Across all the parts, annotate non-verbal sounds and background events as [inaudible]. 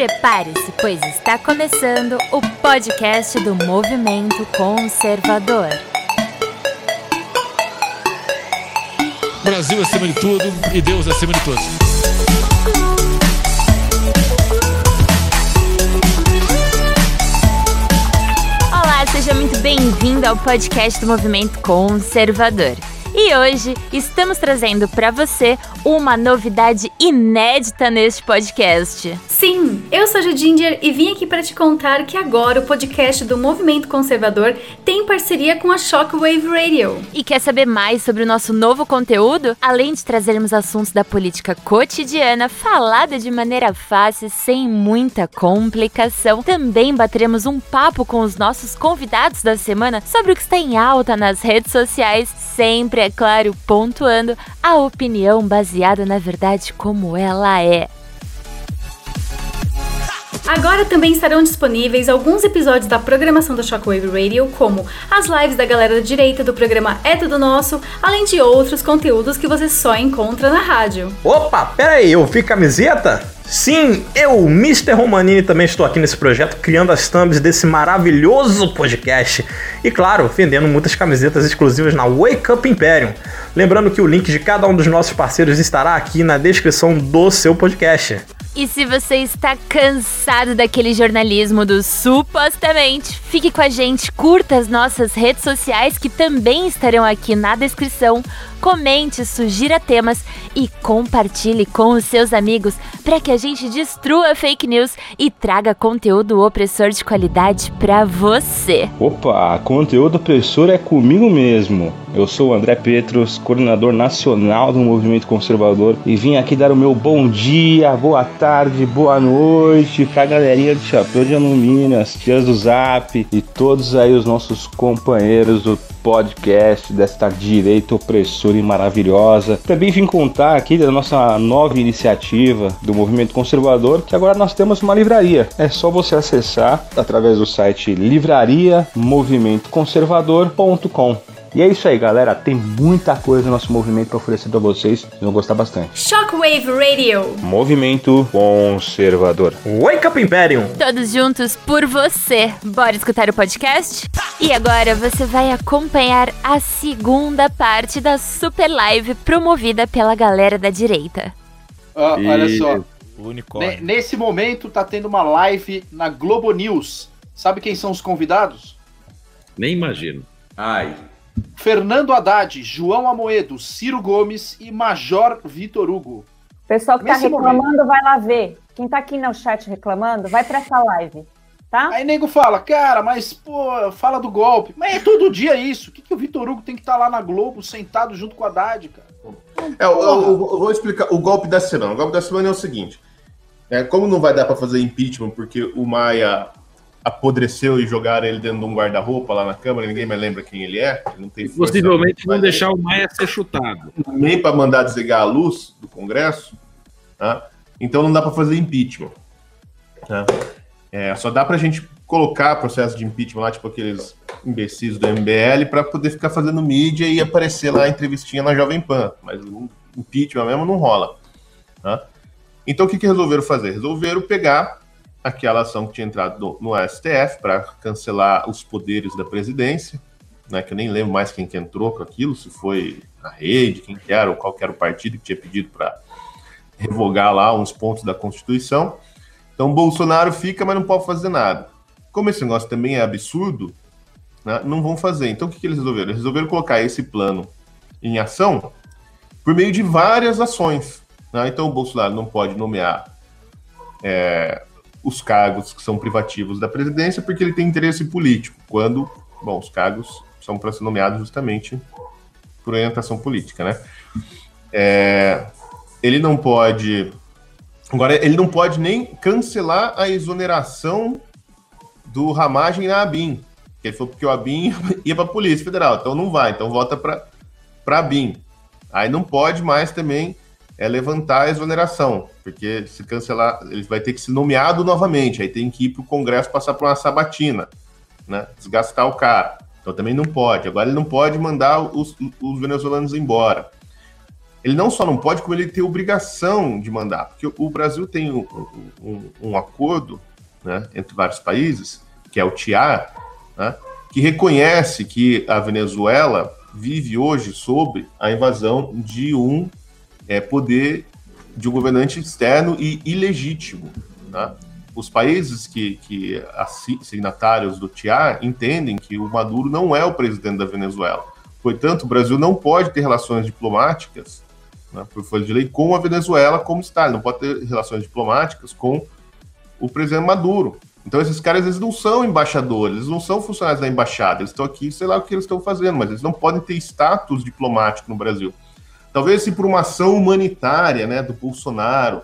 Prepare-se, pois está começando o podcast do Movimento Conservador. Brasil acima de tudo e Deus acima de todos. Olá, seja muito bem-vindo ao podcast do Movimento Conservador. E hoje estamos trazendo para você uma novidade inédita neste podcast. Sim, eu sou a Ginger e vim aqui para te contar que agora o podcast do Movimento Conservador tem parceria com a Shockwave Radio. E quer saber mais sobre o nosso novo conteúdo? Além de trazermos assuntos da política cotidiana falada de maneira fácil, sem muita complicação, também bateremos um papo com os nossos convidados da semana sobre o que está em alta nas redes sociais, sempre, é claro, pontuando a opinião baseada na verdade como ela é. Agora também estarão disponíveis alguns episódios da programação da Shockwave Radio, como as lives da galera da direita do programa É Tudo Nosso, além de outros conteúdos que você só encontra na rádio. Opa, pera aí, eu vi camiseta? Sim, eu, Mr. Romanini, também estou aqui nesse projeto criando as thumbs desse maravilhoso podcast. E claro, vendendo muitas camisetas exclusivas na Wake Up Imperium. Lembrando que o link de cada um dos nossos parceiros estará aqui na descrição do seu podcast. E se você está cansado daquele jornalismo do supostamente, fique com a gente, curta as nossas redes sociais que também estarão aqui na descrição. Comente, sugira temas e compartilhe com os seus amigos para que a gente destrua fake news e traga conteúdo opressor de qualidade para você. Opa, conteúdo opressor é comigo mesmo. Eu sou o André Petros, coordenador nacional do Movimento Conservador e vim aqui dar o meu bom dia, boa tarde, boa noite pra galerinha de chapéu de alumínio, as tias do Zap e todos aí os nossos companheiros do podcast desta direita opressora e maravilhosa. Também vim contar aqui da nossa nova iniciativa do Movimento Conservador, que agora nós temos uma livraria. É só você acessar através do site livrariamovimentoconservador.com. E é isso aí, galera. Tem muita coisa no nosso movimento para oferecer para vocês. Vocês vão gostar bastante. Shockwave Radio. Movimento Conservador. Wake Up Imperium! Todos juntos por você. Bora escutar o podcast? E agora você vai acompanhar a segunda parte da super live promovida pela galera da direita. Ó, Olha E- só, unicórnio. ne- nesse momento tá tendo uma live na Globo News. Sabe quem são os convidados? Nem imagino. Ai. Fernando Haddad, João Amoedo, Ciro Gomes e Major Vitor Hugo. Pessoal que tá Nesse reclamando, vai lá ver. Quem tá aqui no chat reclamando, vai pra essa live, tá? Aí nego fala, cara, mas pô, fala do golpe. Mas é todo dia isso. O que, que o Vitor Hugo tem que estar lá na Globo, sentado junto com o Haddad, cara? É, eu, eu- eu vou explicar. O golpe da semana. O golpe da semana é o seguinte: é, como não vai dar pra fazer impeachment porque o Maia apodreceu e jogaram ele dentro de um guarda-roupa lá na Câmara, ninguém mais lembra quem ele é. Ele não tem Possivelmente vão mas deixar o Maia ser chutado. nem para mandar desligar a luz do Congresso, tá? então não dá para fazer impeachment. tá? É, só dá para a gente colocar processo de impeachment lá, tipo aqueles imbecis do MBL, para poder ficar fazendo mídia e aparecer lá entrevistinha na Jovem Pan, mas impeachment mesmo não rola. tá? Então o que, que resolveram fazer? Resolveram pegar aquela ação que tinha entrado no, no STF para cancelar os poderes da presidência, né, que eu nem lembro mais quem que entrou com aquilo, se foi a rede, quem que era, ou qual que era o partido que tinha pedido para revogar lá uns pontos da Constituição. Então Bolsonaro fica, mas não pode fazer nada. Como esse negócio também é absurdo, né, não vão fazer. Então o que, que eles resolveram? Eles resolveram colocar esse plano em ação por meio de várias ações. né? Então o Bolsonaro não pode nomear é, os cargos que são privativos da presidência porque ele tem interesse político, quando, bom, os cargos são para ser nomeados justamente por orientação política, né? É, ele não pode. Agora, ele não pode nem cancelar a exoneração do Ramagem na ABIN. Ele falou porque o ABIN [laughs] ia para a Polícia Federal, então não vai, então volta para a ABIN. Aí não pode mais também é levantar a exoneração, porque se cancelar, ele vai ter que ser nomeado novamente, aí tem que ir para o Congresso passar por uma sabatina, né? Desgastar o cara. Então também não pode. Agora ele não pode mandar os, os venezuelanos embora. Ele não só não pode, como ele tem obrigação de mandar. Porque o Brasil tem um, um, um acordo né, entre vários países, que é o TIAR, né, que reconhece que a Venezuela vive hoje sob a invasão de um é, poder de um governante externo e ilegítimo. Né? Os países que, que signatários do TIAR entendem que o Maduro não é o presidente da Venezuela. Portanto, o Brasil não pode ter relações diplomáticas, né, por folha de lei, com a Venezuela como está. Ele não pode ter relações diplomáticas com o presidente Maduro. Então, esses caras, eles não são embaixadores, eles não são funcionários da embaixada, eles estão aqui, sei lá o que eles estão fazendo, mas eles não podem ter status diplomático no Brasil. Talvez se por uma ação humanitária, né, do Bolsonaro,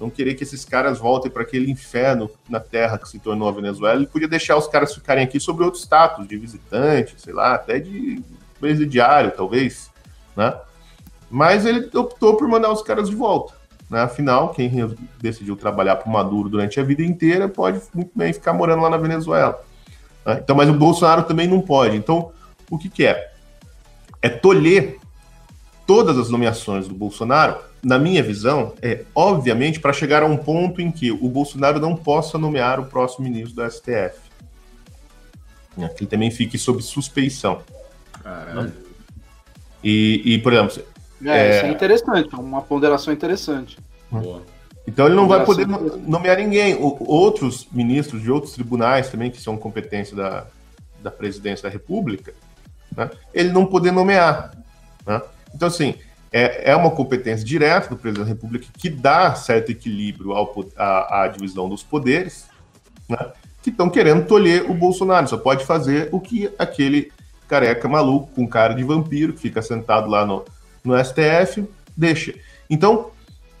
não querer que esses caras voltem para aquele inferno na terra que se tornou a Venezuela, ele podia deixar os caras ficarem aqui sobre outro status, de visitante, sei lá, até de presidiário, talvez, né? Mas ele optou por mandar os caras de volta. Né? Afinal, quem decidiu trabalhar para o Maduro durante a vida inteira pode muito bem ficar morando lá na Venezuela. Né? Então, mas o Bolsonaro também não pode. Então, o que, que é? É tolher todas as nomeações do Bolsonaro, na minha visão, é obviamente para chegar a um ponto em que o Bolsonaro não possa nomear o próximo ministro do STF. Que ele também fique sob suspeição. Caralho. E, e, por exemplo, é, é, isso é interessante, uma ponderação interessante. Boa. Então ele não vai poder nomear ninguém. O, outros ministros de outros tribunais também, que são competência da, da presidência da República, né, ele não poder nomear. Né? Então, assim, é, é uma competência direta do presidente da República que dá certo equilíbrio ao, à, à divisão dos poderes, né, que estão querendo tolher o Bolsonaro. Só pode fazer o que aquele careca maluco com cara de vampiro que fica sentado lá no, no STF, deixa. Então,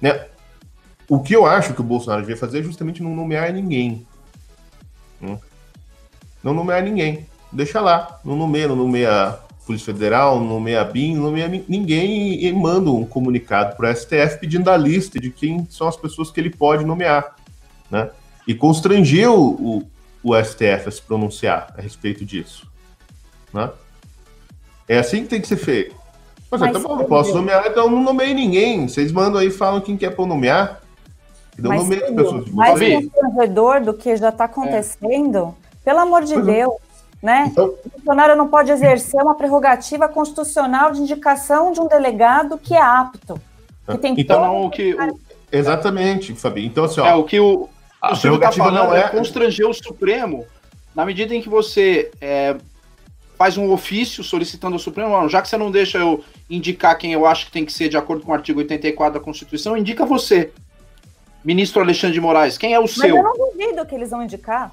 né, o que eu acho que o Bolsonaro devia fazer é justamente não nomear ninguém. Hum? Não nomear ninguém. Deixa lá. Não nomeia, não nomeia Polícia Federal, nomeia a BIM, nomeia ninguém e manda um comunicado para o STF pedindo a lista de quem são as pessoas que ele pode nomear. Né? E constrangeu o, o STF a se pronunciar a respeito disso. Né? É assim que tem que ser feito. Mas, mas tá bom, não posso nomear, então não nomeei ninguém. Vocês mandam aí, falam quem quer para nomear. Não mas, nomeei as pessoas. Mais constrangedor do que já está acontecendo, é. pelo amor de pois é. Né? Então, o funcionário não pode exercer uma prerrogativa constitucional de indicação de um delegado que é apto. Que tem então, não, o que. O... Exatamente, Fabi. Então, assim, ó, é, o que o, o está falando não é... é constranger o Supremo na medida em que você é, faz um ofício solicitando ao Supremo, já que você não deixa eu indicar quem eu acho que tem que ser de acordo com o artigo 84 da Constituição, indica você, ministro Alexandre de Moraes. Quem é o Mas seu? eu não duvido que eles vão indicar.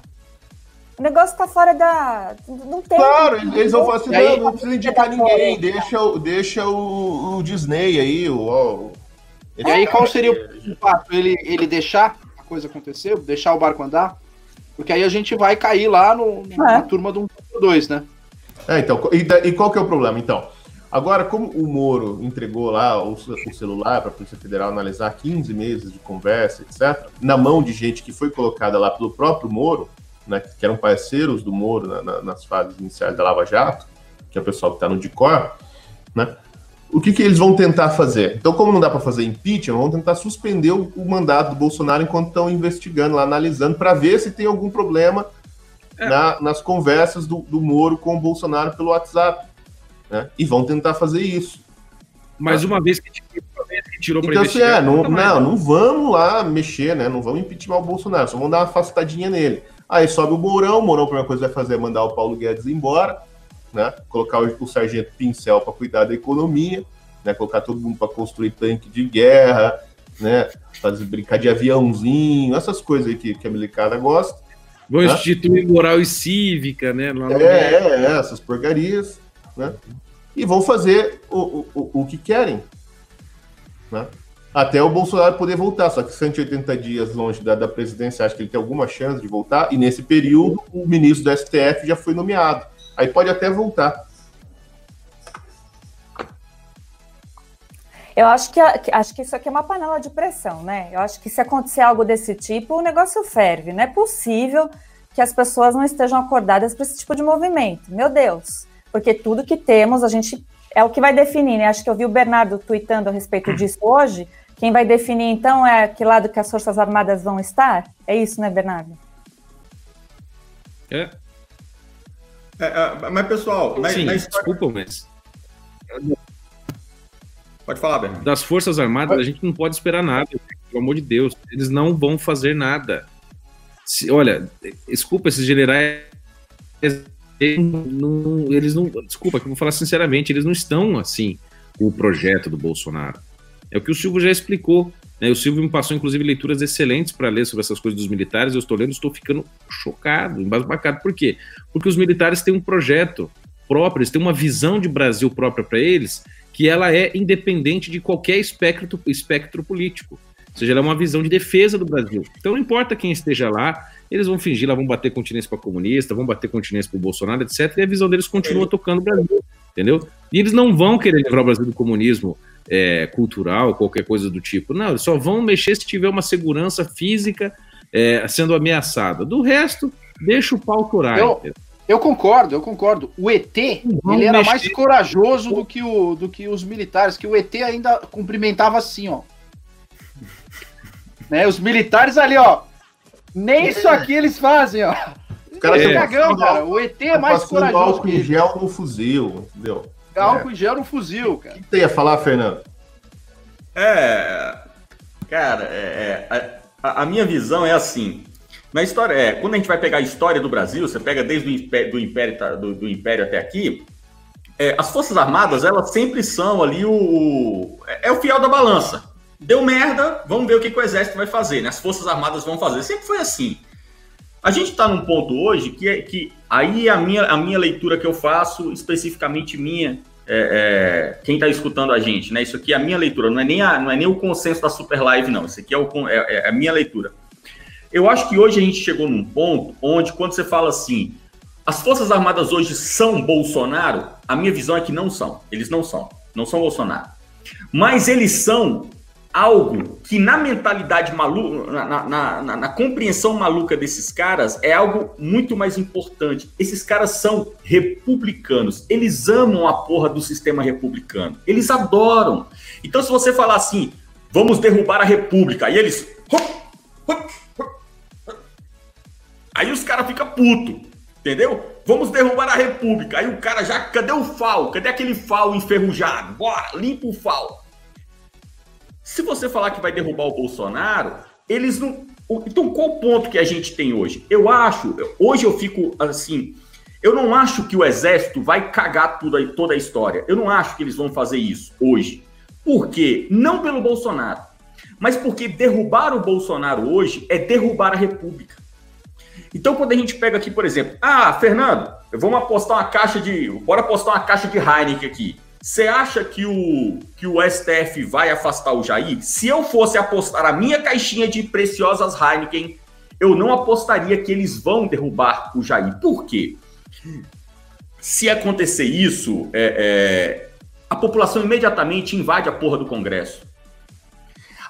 O negócio tá fora da. Não tem. Claro, eles vão falar assim: não, não precisa indicar ninguém, deixa, deixa o, o Disney aí, o. o... E aí, qual seria o fato? Ele, ele deixar a coisa acontecer, deixar o barco andar? Porque aí a gente vai cair lá no, na é. turma do 2, né? É, então, e, e, qual que é o problema, então? Agora, como o Moro entregou lá o, o celular para a Polícia Federal analisar 15 meses de conversa, etc., na mão de gente que foi colocada lá pelo próprio Moro, né, que eram parceiros do Moro na, na, nas fases iniciais da Lava Jato, que é o pessoal que está no DICOR, né, o que, que eles vão tentar fazer? Então, como não dá para fazer impeachment, vão tentar suspender o, o mandato do Bolsonaro enquanto estão investigando, lá, analisando, para ver se tem algum problema é. na, nas conversas do, do Moro com o Bolsonaro pelo WhatsApp. Né? E vão tentar fazer isso. Mas uma vez que, tirou para então, assim, é, não, não, não, não vamos lá mexer, né? Não vamos impeachment o Bolsonaro, só vamos dar uma afastadinha nele. Aí sobe o Mourão, o Mourão, a primeira coisa que vai fazer é mandar o Paulo Guedes embora, né? Colocar o, o Sargento Pincel para cuidar da economia, né? Colocar todo mundo para construir tanque de guerra, né? Fazer brincar de aviãozinho, essas coisas aí que, que a milicada gosta. Vão né? instituir moral e cívica, né? É, é, é, essas porcarias, né? E vão fazer o, o, o que querem, né? Até o Bolsonaro poder voltar, só que 180 dias longe da, da presidência, acho que ele tem alguma chance de voltar, e nesse período o ministro do STF já foi nomeado. Aí pode até voltar. Eu acho que, acho que isso aqui é uma panela de pressão, né? Eu acho que se acontecer algo desse tipo, o negócio ferve. Não é possível que as pessoas não estejam acordadas para esse tipo de movimento. Meu Deus. Porque tudo que temos, a gente é o que vai definir, né? Acho que eu vi o Bernardo tweetando a respeito disso hoje. Quem vai definir, então, é que lado que as Forças Armadas vão estar? É isso, né, Bernardo? É. é, é mas, pessoal, na, Sim, na história... desculpa, mas... Pode falar, Bernardo. Das Forças Armadas, a gente não pode esperar nada, pelo amor de Deus. Eles não vão fazer nada. Se, olha, desculpa, esses generais eles não, eles não, desculpa, que eu vou falar sinceramente, eles não estão assim com o projeto do Bolsonaro. É o que o Silvio já explicou. Né? O Silvio me passou, inclusive, leituras excelentes para ler sobre essas coisas dos militares. Eu estou lendo, estou ficando chocado, embasbacado. Por quê? Porque os militares têm um projeto próprio, eles têm uma visão de Brasil própria para eles, que ela é independente de qualquer espectro, espectro político. Ou seja, ela é uma visão de defesa do Brasil. Então não importa quem esteja lá, eles vão fingir, lá vão bater continência para comunista, vão bater continência para o Bolsonaro, etc. E a visão deles continua tocando o Brasil, entendeu? E eles não vão querer livrar o Brasil do comunismo é, cultural, qualquer coisa do tipo. Não, eles só vão mexer se tiver uma segurança física é, sendo ameaçada. Do resto, deixa o pau curar. Eu, eu concordo, eu concordo. O ET, ele era mexer. mais corajoso do que, o, do que os militares, que o ET ainda cumprimentava assim, ó. [laughs] né, os militares ali, ó, nem isso aqui eles fazem, ó. Os caras é, cagão, cara. O ET é mais corajoso. álcool em gel no fuzil, entendeu? Álcool é. em gel no fuzil, cara. O que tem a falar, Fernando? É. Cara, é, é a, a, minha visão é assim. Na história, é, quando a gente vai pegar a história do Brasil, você pega desde o Império, do Império, tá, do, do império até aqui, é, as Forças Armadas, elas sempre são ali o, o. É o fiel da balança. Deu merda, vamos ver o que, que o Exército vai fazer, né? As Forças Armadas vão fazer. Sempre foi assim. A gente está num ponto hoje que, é, que aí a minha, a minha leitura que eu faço, especificamente minha, é, é, quem está escutando a gente, né? Isso aqui é a minha leitura, não é nem, a, não é nem o consenso da Super Live, não. Isso aqui é, o, é, é a minha leitura. Eu acho que hoje a gente chegou num ponto onde, quando você fala assim, as Forças Armadas hoje são Bolsonaro, a minha visão é que não são. Eles não são. Não são Bolsonaro. Mas eles são algo que na mentalidade maluca, na, na, na, na, compreensão maluca desses caras, é algo muito mais importante. Esses caras são republicanos. Eles amam a porra do sistema republicano. Eles adoram. Então, se você falar assim, vamos derrubar a república, aí eles. Aí os caras ficam puto, entendeu? Vamos derrubar a república. Aí o cara já, cadê o FAO? Cadê aquele FAO enferrujado? Bora, limpa o FAO. Se você falar que vai derrubar o Bolsonaro, eles não. Então, qual o ponto que a gente tem hoje? Eu acho, hoje eu fico assim. Eu não acho que o exército vai cagar tudo, toda a história. Eu não acho que eles vão fazer isso hoje. Por quê? Não pelo Bolsonaro, mas porque derrubar o Bolsonaro hoje é derrubar a República. Então, quando a gente pega aqui, por exemplo, ah, Fernando, vamos apostar uma caixa de. Bora apostar uma caixa de Heineken aqui. Você acha que o, que o STF vai afastar o Jair? Se eu fosse apostar a minha caixinha de preciosas Heineken, eu não apostaria que eles vão derrubar o Jair. Por quê? Se acontecer isso, é, é, a população imediatamente invade a porra do Congresso.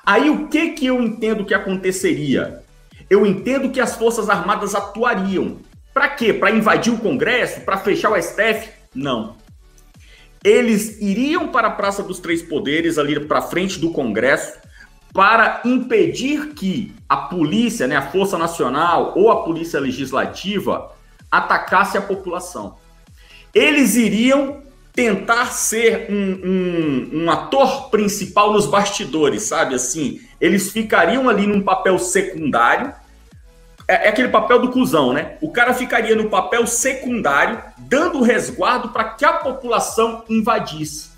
Aí o que, que eu entendo que aconteceria? Eu entendo que as Forças Armadas atuariam. Para quê? Para invadir o Congresso? Para fechar o STF? Não eles iriam para a Praça dos Três Poderes, ali para frente do Congresso, para impedir que a polícia, né, a Força Nacional ou a Polícia Legislativa atacasse a população. Eles iriam tentar ser um, um, um, ator principal nos bastidores, sabe? Assim, eles ficariam ali num papel secundário é, é, aquele papel do cuzão, né? O cara ficaria no papel secundário, dando resguardo para que a população invadisse.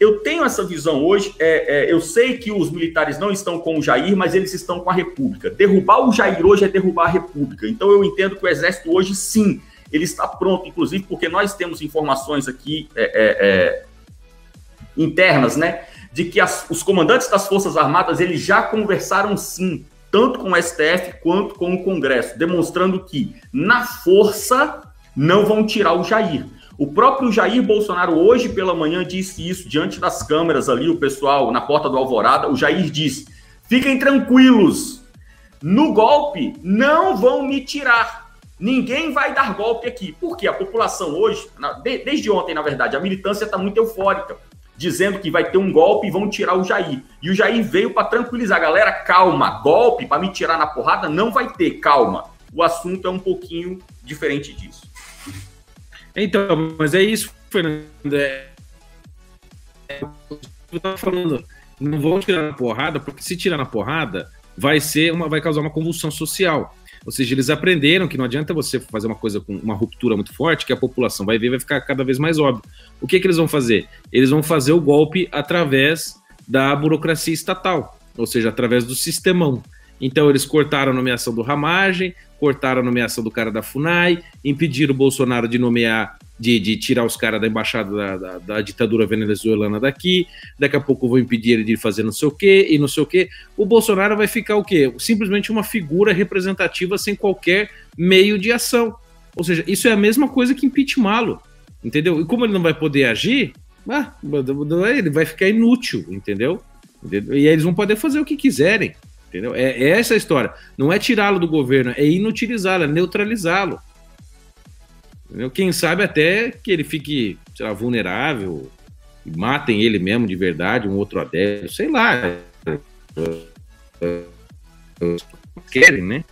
Eu tenho essa visão hoje. É, é, eu sei que os militares não estão com o Jair, mas eles estão com a República. Derrubar o Jair hoje é derrubar a República. Então eu entendo que o Exército hoje, sim, ele está pronto, inclusive porque nós temos informações aqui é, é, internas, né? De que as, os comandantes das Forças Armadas eles já conversaram sim tanto com o STF quanto com o Congresso, demonstrando que, na força, não vão tirar o Jair. O próprio Jair Bolsonaro, hoje pela manhã, disse isso diante das câmeras ali, o pessoal na porta do Alvorada. O Jair disse: fiquem tranquilos, no golpe não vão me tirar. Ninguém vai dar golpe aqui. Porque a população hoje, desde ontem, na verdade, a militância está muito eufórica, dizendo que vai ter um golpe e vão tirar o Jair. E o Jair veio para tranquilizar galera, calma, golpe para me tirar na porrada não vai ter, calma. O assunto é um pouquinho diferente disso. Então, mas é isso, Fernando. É... Eu tava falando, não vou tirar na porrada, porque se tirar na porrada, vai ser uma, vai causar uma convulsão social. Ou seja, eles aprenderam que não adianta você fazer uma coisa com uma ruptura muito forte, que a população vai ver vai ficar cada vez mais óbvio. O que, que eles vão fazer? Eles vão fazer o golpe através da burocracia estatal, ou seja, através do sistemão. Então eles cortaram a nomeação do Ramagem, cortaram a nomeação do cara da FUNAI, impediram o Bolsonaro de nomear de, de tirar os caras da embaixada da, da, da, ditadura venezuelana daqui, daqui a pouco vou impedir ele de fazer não sei o quê e não sei o quê. O Bolsonaro vai ficar o quê? Simplesmente uma figura representativa sem qualquer meio de ação. Ou seja, isso é a mesma coisa que impeachmá-lo, entendeu? E como ele não vai poder agir, ah, ele vai ficar inútil, entendeu? entendeu? E aí eles vão poder fazer o que quiserem, entendeu? É, é essa a história. Não é tirá-lo do governo, é inutilizá-lo, é neutralizá-lo. Entendeu? Quem sabe até que ele fique, sei lá, vulnerável, matem ele mesmo de verdade, um outro adepto, sei lá. Querem, né?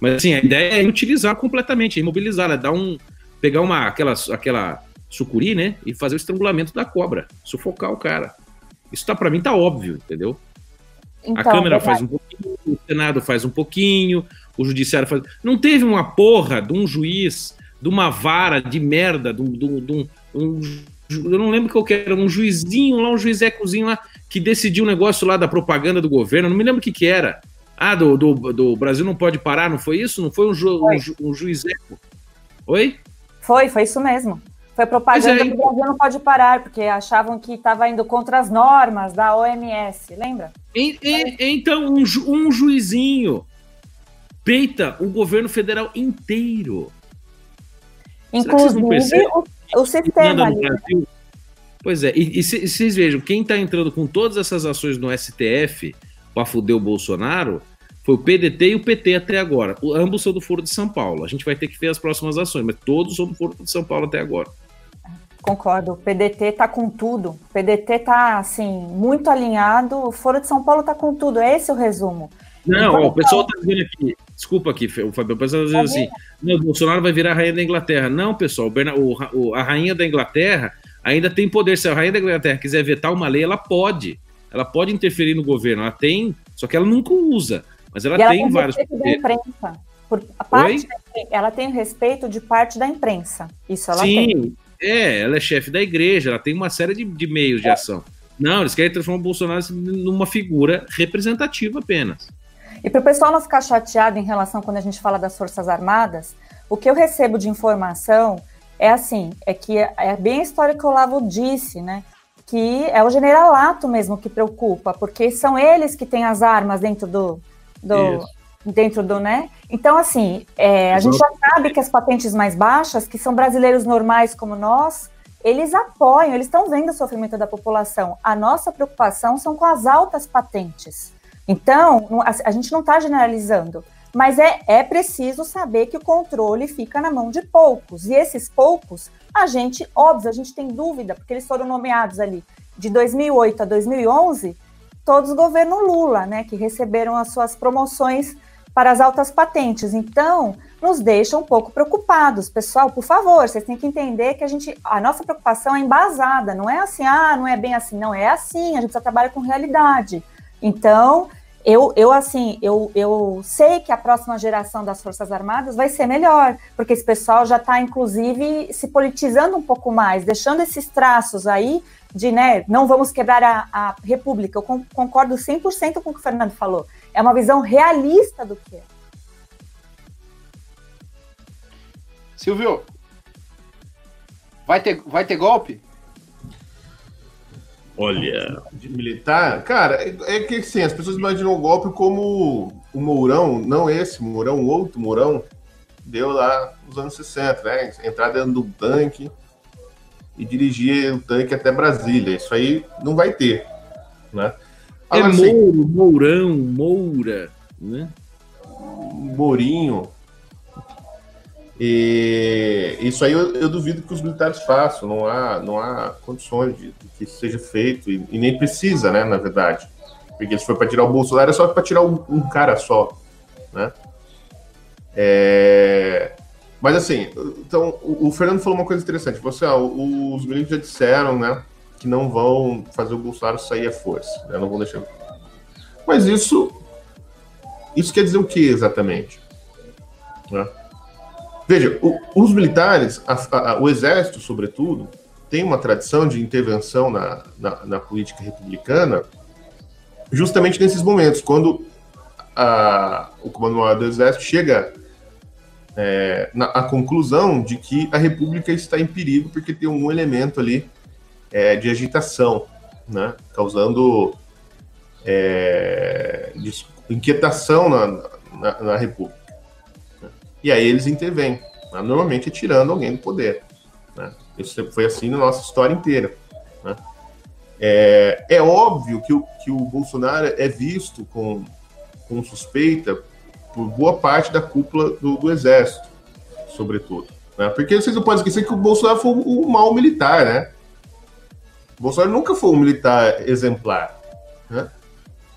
Mas assim, a ideia é utilizar completamente, é imobilizá-la, dar um. pegar uma, aquela, aquela sucuri, né? E fazer o estrangulamento da cobra, sufocar o cara. Isso tá, para mim tá óbvio, entendeu? Então, a Câmara verdade. faz um pouquinho, o Senado faz um pouquinho, o Judiciário faz. Não teve uma porra de um juiz de uma vara de merda, de um, de um, de um, eu não lembro qual que era, um juizinho lá, um juizecozinho lá, que decidiu um negócio lá da propaganda do governo, não me lembro o que que era. Ah, do, do, do Brasil não pode parar, não foi isso? Não foi um, ju, foi. um, ju, um juizeco? Oi? Foi, foi isso mesmo. Foi propaganda é, que o Brasil não pode parar, porque achavam que estava indo contra as normas da OMS, lembra? E, e, então, um, ju, um juizinho peita o governo federal inteiro. Inclusive o, o sistema ali. Né? Pois é, e, e, vocês vejam, quem está entrando com todas essas ações no STF para fuder o Bolsonaro foi o PDT e o PT até agora. O, ambos são do Foro de São Paulo. A gente vai ter que ver as próximas ações, mas todos são do Foro de São Paulo até agora. Concordo, o PDT está com tudo. O PDT está assim, muito alinhado. O Foro de São Paulo está com tudo. É esse o resumo. Não, então, ó, o pessoal está dizendo aqui, desculpa aqui, o Fabio, o pessoal está dizendo assim, não, o Bolsonaro vai virar a rainha da Inglaterra. Não, pessoal, o, o, a rainha da Inglaterra ainda tem poder. Se a rainha da Inglaterra quiser vetar uma lei, ela pode. Ela pode interferir no governo, ela tem, só que ela nunca usa. Mas ela, tem, tem vários poderes. Imprensa. Por, parte ela tem respeito de parte da imprensa. Isso ela Sim, tem. É, ela é chefe da igreja, ela tem uma série de, de meios é. de ação. Não, eles querem transformar o Bolsonaro numa figura representativa apenas. E para o pessoal não ficar chateado em relação quando a gente fala das Forças Armadas, o que eu recebo de informação é assim, é que é bem a história que o Olavo disse, né? Que é o generalato mesmo que preocupa, porque são eles que têm as armas dentro do, do dentro do, né? Então, assim, é, a gente já sabe que as patentes mais baixas, que são brasileiros normais como nós, eles apoiam, eles estão vendo o sofrimento da população. A nossa preocupação são com as altas patentes. Então, a, gente não está generalizando, mas é, é preciso saber que o controle fica na mão de poucos. E esses poucos, a gente, óbvio, a gente tem dúvida, porque eles foram nomeados ali de 2008 a 2011, todos governo Lula, né, que receberam as suas promoções para as altas patentes. Então, nos deixa um pouco preocupados. Pessoal, por favor, vocês têm que entender que a gente, a nossa preocupação é embasada, não é assim, ah, não é bem assim, não, é assim, a gente só trabalha com realidade. Então, eu, eu assim, eu, eu sei que a próxima geração das Forças Armadas vai ser melhor, porque esse pessoal já está, inclusive, se politizando um pouco mais, deixando esses traços aí de, né, não vamos quebrar a, a República. Eu concordo 100% com o que o Fernando falou. É uma visão realista do que é. Silvio, vai ter, vai ter golpe? Olha. De militar, cara, é, é que assim, as pessoas imaginam o golpe como o Mourão, não esse Mourão, o outro Mourão, deu lá nos anos 60, né? Entrar dentro do tanque e dirigir o tanque até Brasília. Isso aí não vai ter, né? É Agora, é assim, Mouro, Mourão, Moura, né? Mourinho. E isso aí eu, eu, duvido que os militares façam, não há, não há condições de, de que isso seja feito, e, e, nem precisa, né, na verdade. Porque se for para tirar o Bolsonaro, é só para tirar um, um, cara só, né? É... Mas assim, então, o, o, Fernando falou uma coisa interessante. Você, ah, os militares já disseram, né, que não vão fazer o Bolsonaro sair à força, né, não vão deixar. Mas isso, isso quer dizer o que exatamente? Né? Veja, o, os militares, a, a, o exército, sobretudo, tem uma tradição de intervenção na, na, na política republicana justamente nesses momentos, quando a, o comando do exército chega é, na a conclusão de que a república está em perigo porque tem um elemento ali é, de agitação, né, causando é, inquietação na, na, na república. E aí eles intervêm, né? normalmente tirando alguém do poder. Né? Isso sempre foi assim na nossa história inteira. Né? É, é, óbvio que o, que o Bolsonaro é visto com, com suspeita por boa parte da cúpula do, do Exército, sobretudo. Né? Porque vocês não podem esquecer que o Bolsonaro foi um mau militar, né? O Bolsonaro nunca foi um militar exemplar. Né?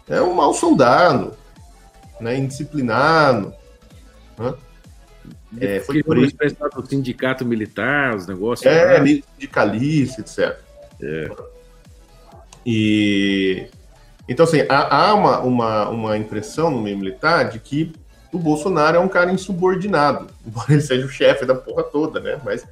É um mau soldado, né? indisciplinado. Né? É, foi por isso. do sindicato militar, os negócios. É, né? sindicalista, etc. É. E. Então, assim, há, há uma, uma, uma impressão no meio militar de que o Bolsonaro é um cara insubordinado, [laughs] embora ele seja o chefe da porra toda, né? Mas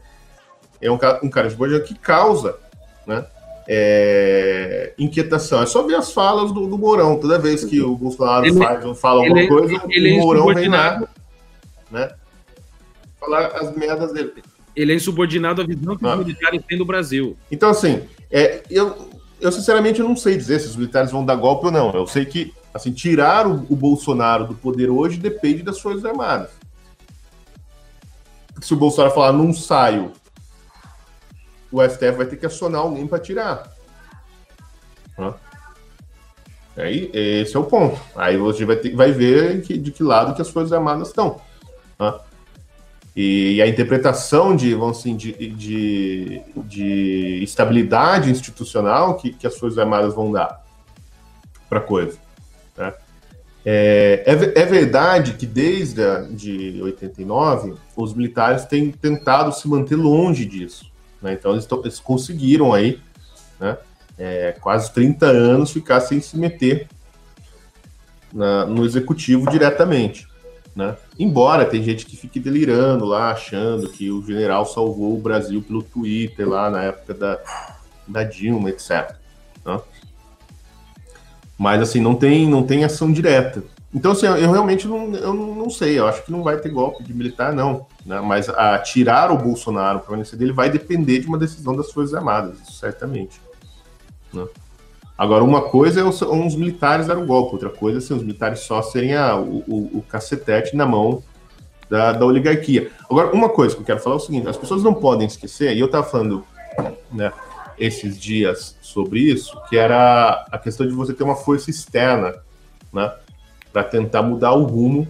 é um cara, um cara insubordinado que causa, né? É, inquietação. É só ver as falas do, do Mourão. Toda vez que o Bolsonaro ele, faz fala alguma coisa, ele o é Mourão vem lá, né? Falar as merdas dele. Ele é insubordinado à visão que os militares têm do Brasil. Então, assim, é, eu, eu sinceramente não sei dizer se os militares vão dar golpe ou não. Eu sei que, assim, tirar o, o Bolsonaro do poder hoje depende das Forças Armadas. Se o Bolsonaro falar, não saio, o STF vai ter que acionar alguém para tirar. Aí, esse é o ponto. Aí você vai, ter, vai ver que, de que lado que as Forças Armadas estão. E, a interpretação de, vamos assim, de, de, de estabilidade institucional que, que as Forças Armadas vão dar para a coisa. Né? É, é, é, verdade que desde a, de 89 os militares têm tentado se manter longe disso. Né? Então eles, eles, conseguiram aí, né, é, quase 30 anos, ficar sem se meter na, no executivo diretamente. Né? Embora tem gente que fique delirando lá, achando que o general salvou o Brasil pelo Twitter lá na época da, da Dilma, etc. Né? Mas assim, não tem, não tem ação direta. Então, assim, eu realmente não, eu não sei, eu acho que não vai ter golpe de militar, não. Né? Mas a tirar o Bolsonaro para permanecer dele vai depender de uma decisão das Forças Armadas, isso certamente. Né? Agora, uma coisa é os, os militares dar um golpe, outra coisa é assim, os militares só serem a, o, o, o cacetete na mão da, da, oligarquia. Agora, uma coisa que eu quero falar é o seguinte: as pessoas não podem esquecer, e eu estava falando né, esses dias sobre isso, que era a questão de você ter uma força externa né, para tentar mudar o rumo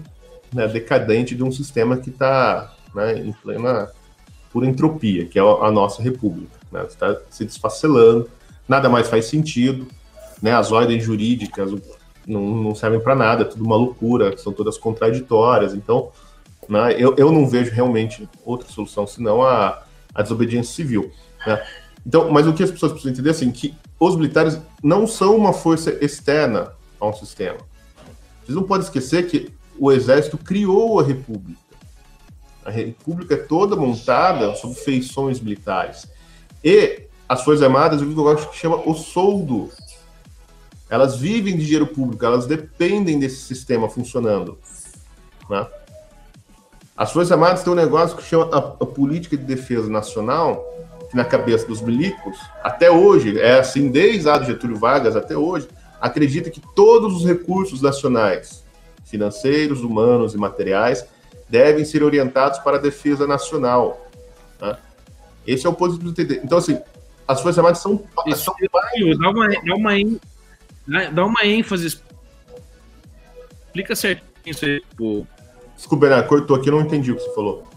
né, decadente de um sistema que está né, em plena pura entropia, que é a nossa república. Né, está se desfacelando nada mais faz sentido, né? As ordens jurídicas não, não servem para nada, é tudo uma loucura, são todas contraditórias. Então, né, eu, eu não vejo realmente outra solução senão a, a desobediência civil. Né? Então, mas o que as pessoas precisam entender é assim, que os militares não são uma força externa a um sistema. Vocês não podem esquecer que o exército criou a república. A república é toda montada sob feições militares. E as Forças Armadas um negócio que chama o soldo. Elas vivem de dinheiro público, elas dependem desse sistema funcionando. Né? As Forças Armadas têm um negócio que chama a, a, Política de Defesa Nacional, que na cabeça dos milicos, até hoje, é assim desde a Getúlio Vargas até hoje, acredita que todos os recursos nacionais, financeiros, humanos e materiais, devem ser orientados para a defesa nacional. Né? Esse é o ponto de entender. Então, assim, as Forças Armadas são. Isso, são dá, uma, dá, uma, dá uma ênfase. Explica certinho isso aí. Tipo... Desculpa, Bernardo, cortou aqui, eu não entendi o que você falou.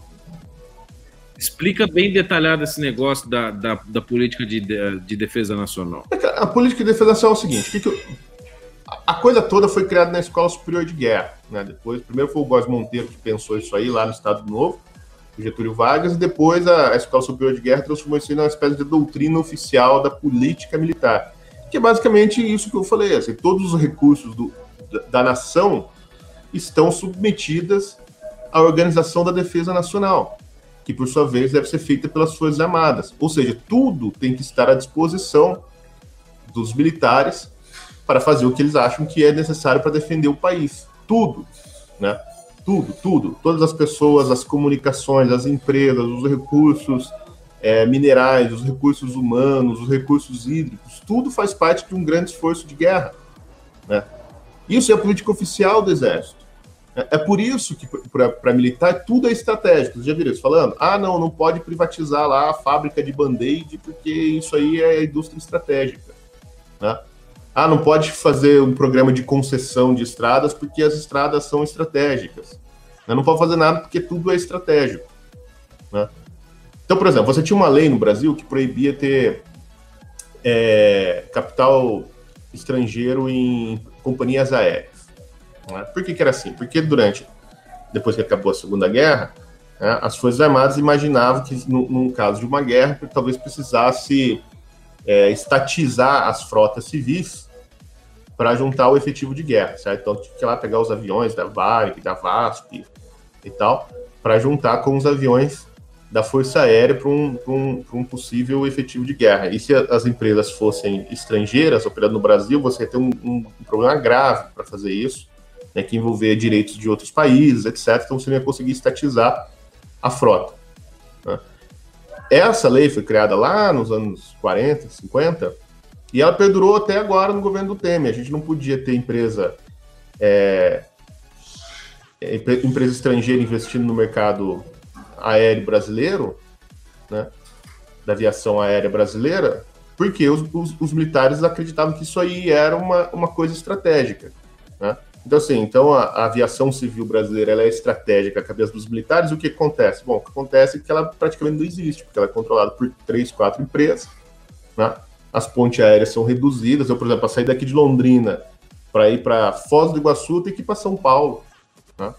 Explica bem detalhado esse negócio da, da, da política de, de, defesa nacional. A política de defesa nacional é o seguinte: que que a coisa toda foi criada na Escola Superior de Guerra. Né? Depois, primeiro foi o Góes Monteiro que pensou isso aí lá no Estado Novo, Getúlio Vargas, e depois a, a Escola Superior de Guerra transformou isso em uma espécie de doutrina oficial da política militar. Que é basicamente isso que eu falei: assim, todos os recursos do, da, da nação estão submetidas à Organização da Defesa Nacional que por sua vez deve ser feita pelas Forças Armadas. Ou seja, tudo tem que estar à disposição dos militares para fazer o que eles acham que é necessário para defender o país. Tudo, né? Tudo, tudo. Todas as pessoas, as comunicações, as empresas, os recursos é, minerais, os recursos humanos, os recursos hídricos, tudo faz parte de um grande esforço de guerra. Né? Isso é a política oficial do Exército. É, é por isso que, para militar, tudo é estratégico. Você já viram isso falando? Ah, não, não pode privatizar lá a fábrica de band-aid, porque isso aí é indústria estratégica. Né? Ah, não pode fazer um programa de concessão de estradas, porque as estradas são estratégicas. Né? Não pode fazer nada, porque tudo é estratégico. Né? Então, por exemplo, você tinha uma lei no Brasil que proibia ter é, capital estrangeiro em companhias aéreas. Né? Por que, que, era assim? Porque durante, depois que acabou a Segunda Guerra, né, as Forças Armadas imaginavam que, no, caso de uma guerra, talvez precisasse é, estatizar as frotas civis para juntar o efetivo de guerra, certo? Então tinha que ir lá pegar os aviões da Varig, da VASP e tal, para juntar com os aviões da Força Aérea para um, um, um, possível efetivo de guerra. E se as empresas fossem estrangeiras, operando no Brasil, você ia ter um, um problema grave para fazer isso né, que envolver direitos de outros países, etc. Então você não ia conseguir estatizar a frota. Né? Essa lei foi criada lá nos anos 40, 50, e ela perdurou até agora no governo do Temer. A gente não podia ter empresa, é, empresa estrangeira investindo no mercado aéreo brasileiro, né, da aviação aérea brasileira, porque os, os, os, militares acreditavam que isso aí era uma, uma coisa estratégica. Né? Então, assim, então a, a, aviação civil brasileira ela é estratégica à cabeça dos militares. O que acontece? Bom, o que acontece é que ela praticamente não existe, porque ela é controlada por três, quatro empresas. Né? As pontes aéreas são reduzidas. Eu, por exemplo, para sair daqui de Londrina para ir para Foz do Iguaçu, tem que ir para São Paulo. Né?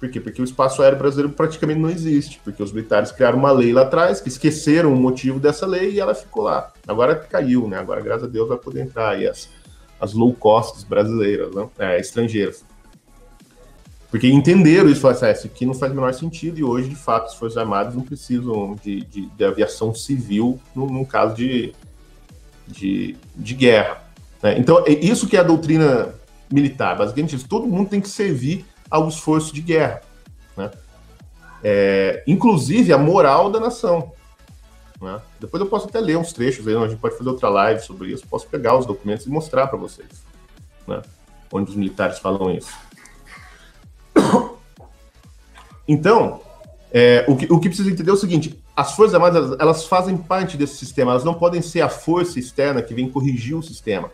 Por quê? Porque o espaço aéreo brasileiro praticamente não existe, porque os militares criaram uma lei lá atrás, que esqueceram o motivo dessa lei e ela ficou lá. Agora caiu, né? Agora, graças a Deus, vai poder entrar aí essa as low costs brasileiras, né? é, estrangeiras. Porque entenderam isso, falaram assim, ah, aqui não faz o menor sentido, e hoje, de fato, as Forças Armadas não precisam de, de, de aviação civil num caso de, de, de guerra. Né? Então, é isso que é a doutrina militar, basicamente isso. Todo mundo tem que servir ao esforço de guerra. Né? É, inclusive a moral da nação. Né? Depois eu posso até ler uns trechos aí, a gente pode fazer outra live sobre isso. Posso pegar os documentos e mostrar para vocês, né? onde os militares falam isso. [coughs] Então, é, o, que, o que precisa entender é o seguinte: as Forças Armadas elas, elas fazem parte desse sistema, elas não podem ser a força externa que vem corrigir o sistema.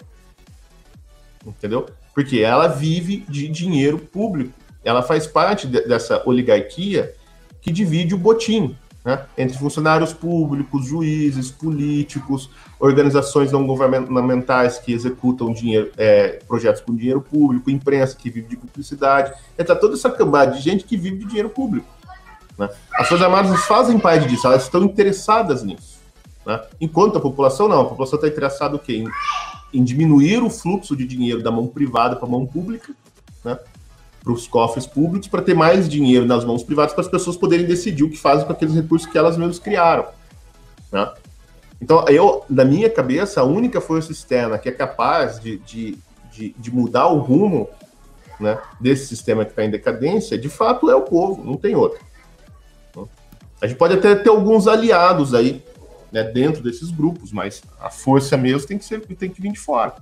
Entendeu? Porque ela vive de dinheiro público. Ela faz parte de, dessa oligarquia que divide o botim né, entre funcionários públicos, juízes, políticos, organizações não governamentais que executam dinheiro, é, projetos com dinheiro público, imprensa que vive de publicidade, entre toda essa cambada de gente que vive de dinheiro público. Né? As Forças Armadas fazem parte disso, elas estão interessadas nisso. Né? Enquanto a população não, a população está interessada? Em, em diminuir o fluxo de dinheiro da mão privada para a mão pública, né? para os cofres públicos para ter mais dinheiro nas mãos privadas para as pessoas poderem decidir o que fazem com aqueles recursos que elas mesmas criaram. Né? Então, eu, na minha cabeça, a única força externa que é capaz de, de, de, de mudar o rumo né, desse sistema que está em decadência, de fato, é o povo, não tem outro. A gente pode até ter alguns aliados aí né, dentro desses grupos, mas a força mesmo tem que, ser, tem que vir de fora.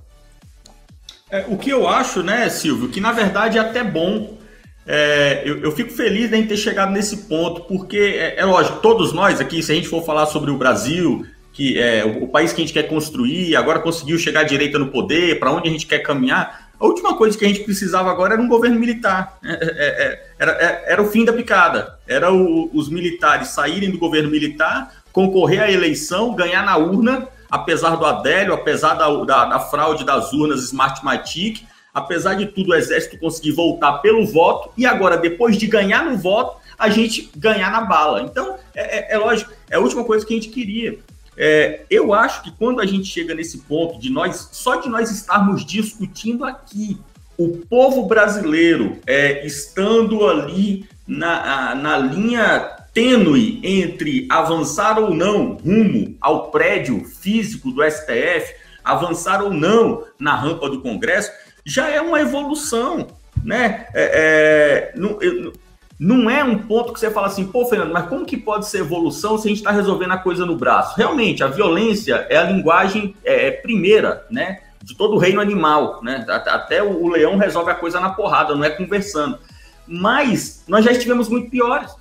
É, o que eu acho, né, Silvio, que na verdade é até bom. É, eu, eu, fico feliz de ter chegado nesse ponto, porque é, é, lógico, todos nós aqui, se a gente for falar sobre o Brasil, que é o, o país que a gente quer construir, agora conseguiu chegar à direita no poder, para onde a gente quer caminhar, A última coisa que a gente precisava agora era um governo militar. É, é, é, era, era, o fim da picada. Era o, os militares saírem do governo militar, concorrer à eleição, ganhar na urna, apesar do Adélio, apesar da, da, da fraude das urnas Smartmatic, apesar de tudo, o Exército conseguir voltar pelo voto, e agora, depois de ganhar no voto, a gente ganhar na bala. Então, é, é lógico, é a última coisa que a gente queria. É, eu acho que quando a gente chega nesse ponto de nós, só de nós estarmos discutindo aqui, o povo brasileiro é, estando ali na, na linha tênue entre avançar ou não rumo ao prédio físico do STF, avançar ou não na rampa do Congresso, já é uma evolução, né? É, é, eu, não é um ponto que você fala assim, pô, Fernando, mas como que pode ser evolução se a gente está resolvendo a coisa no braço? Realmente, a violência é a linguagem é, é, primeira, né? De todo o reino animal, né? Até o, leão resolve a coisa na porrada, não é conversando. Mas nós já estivemos muito piores.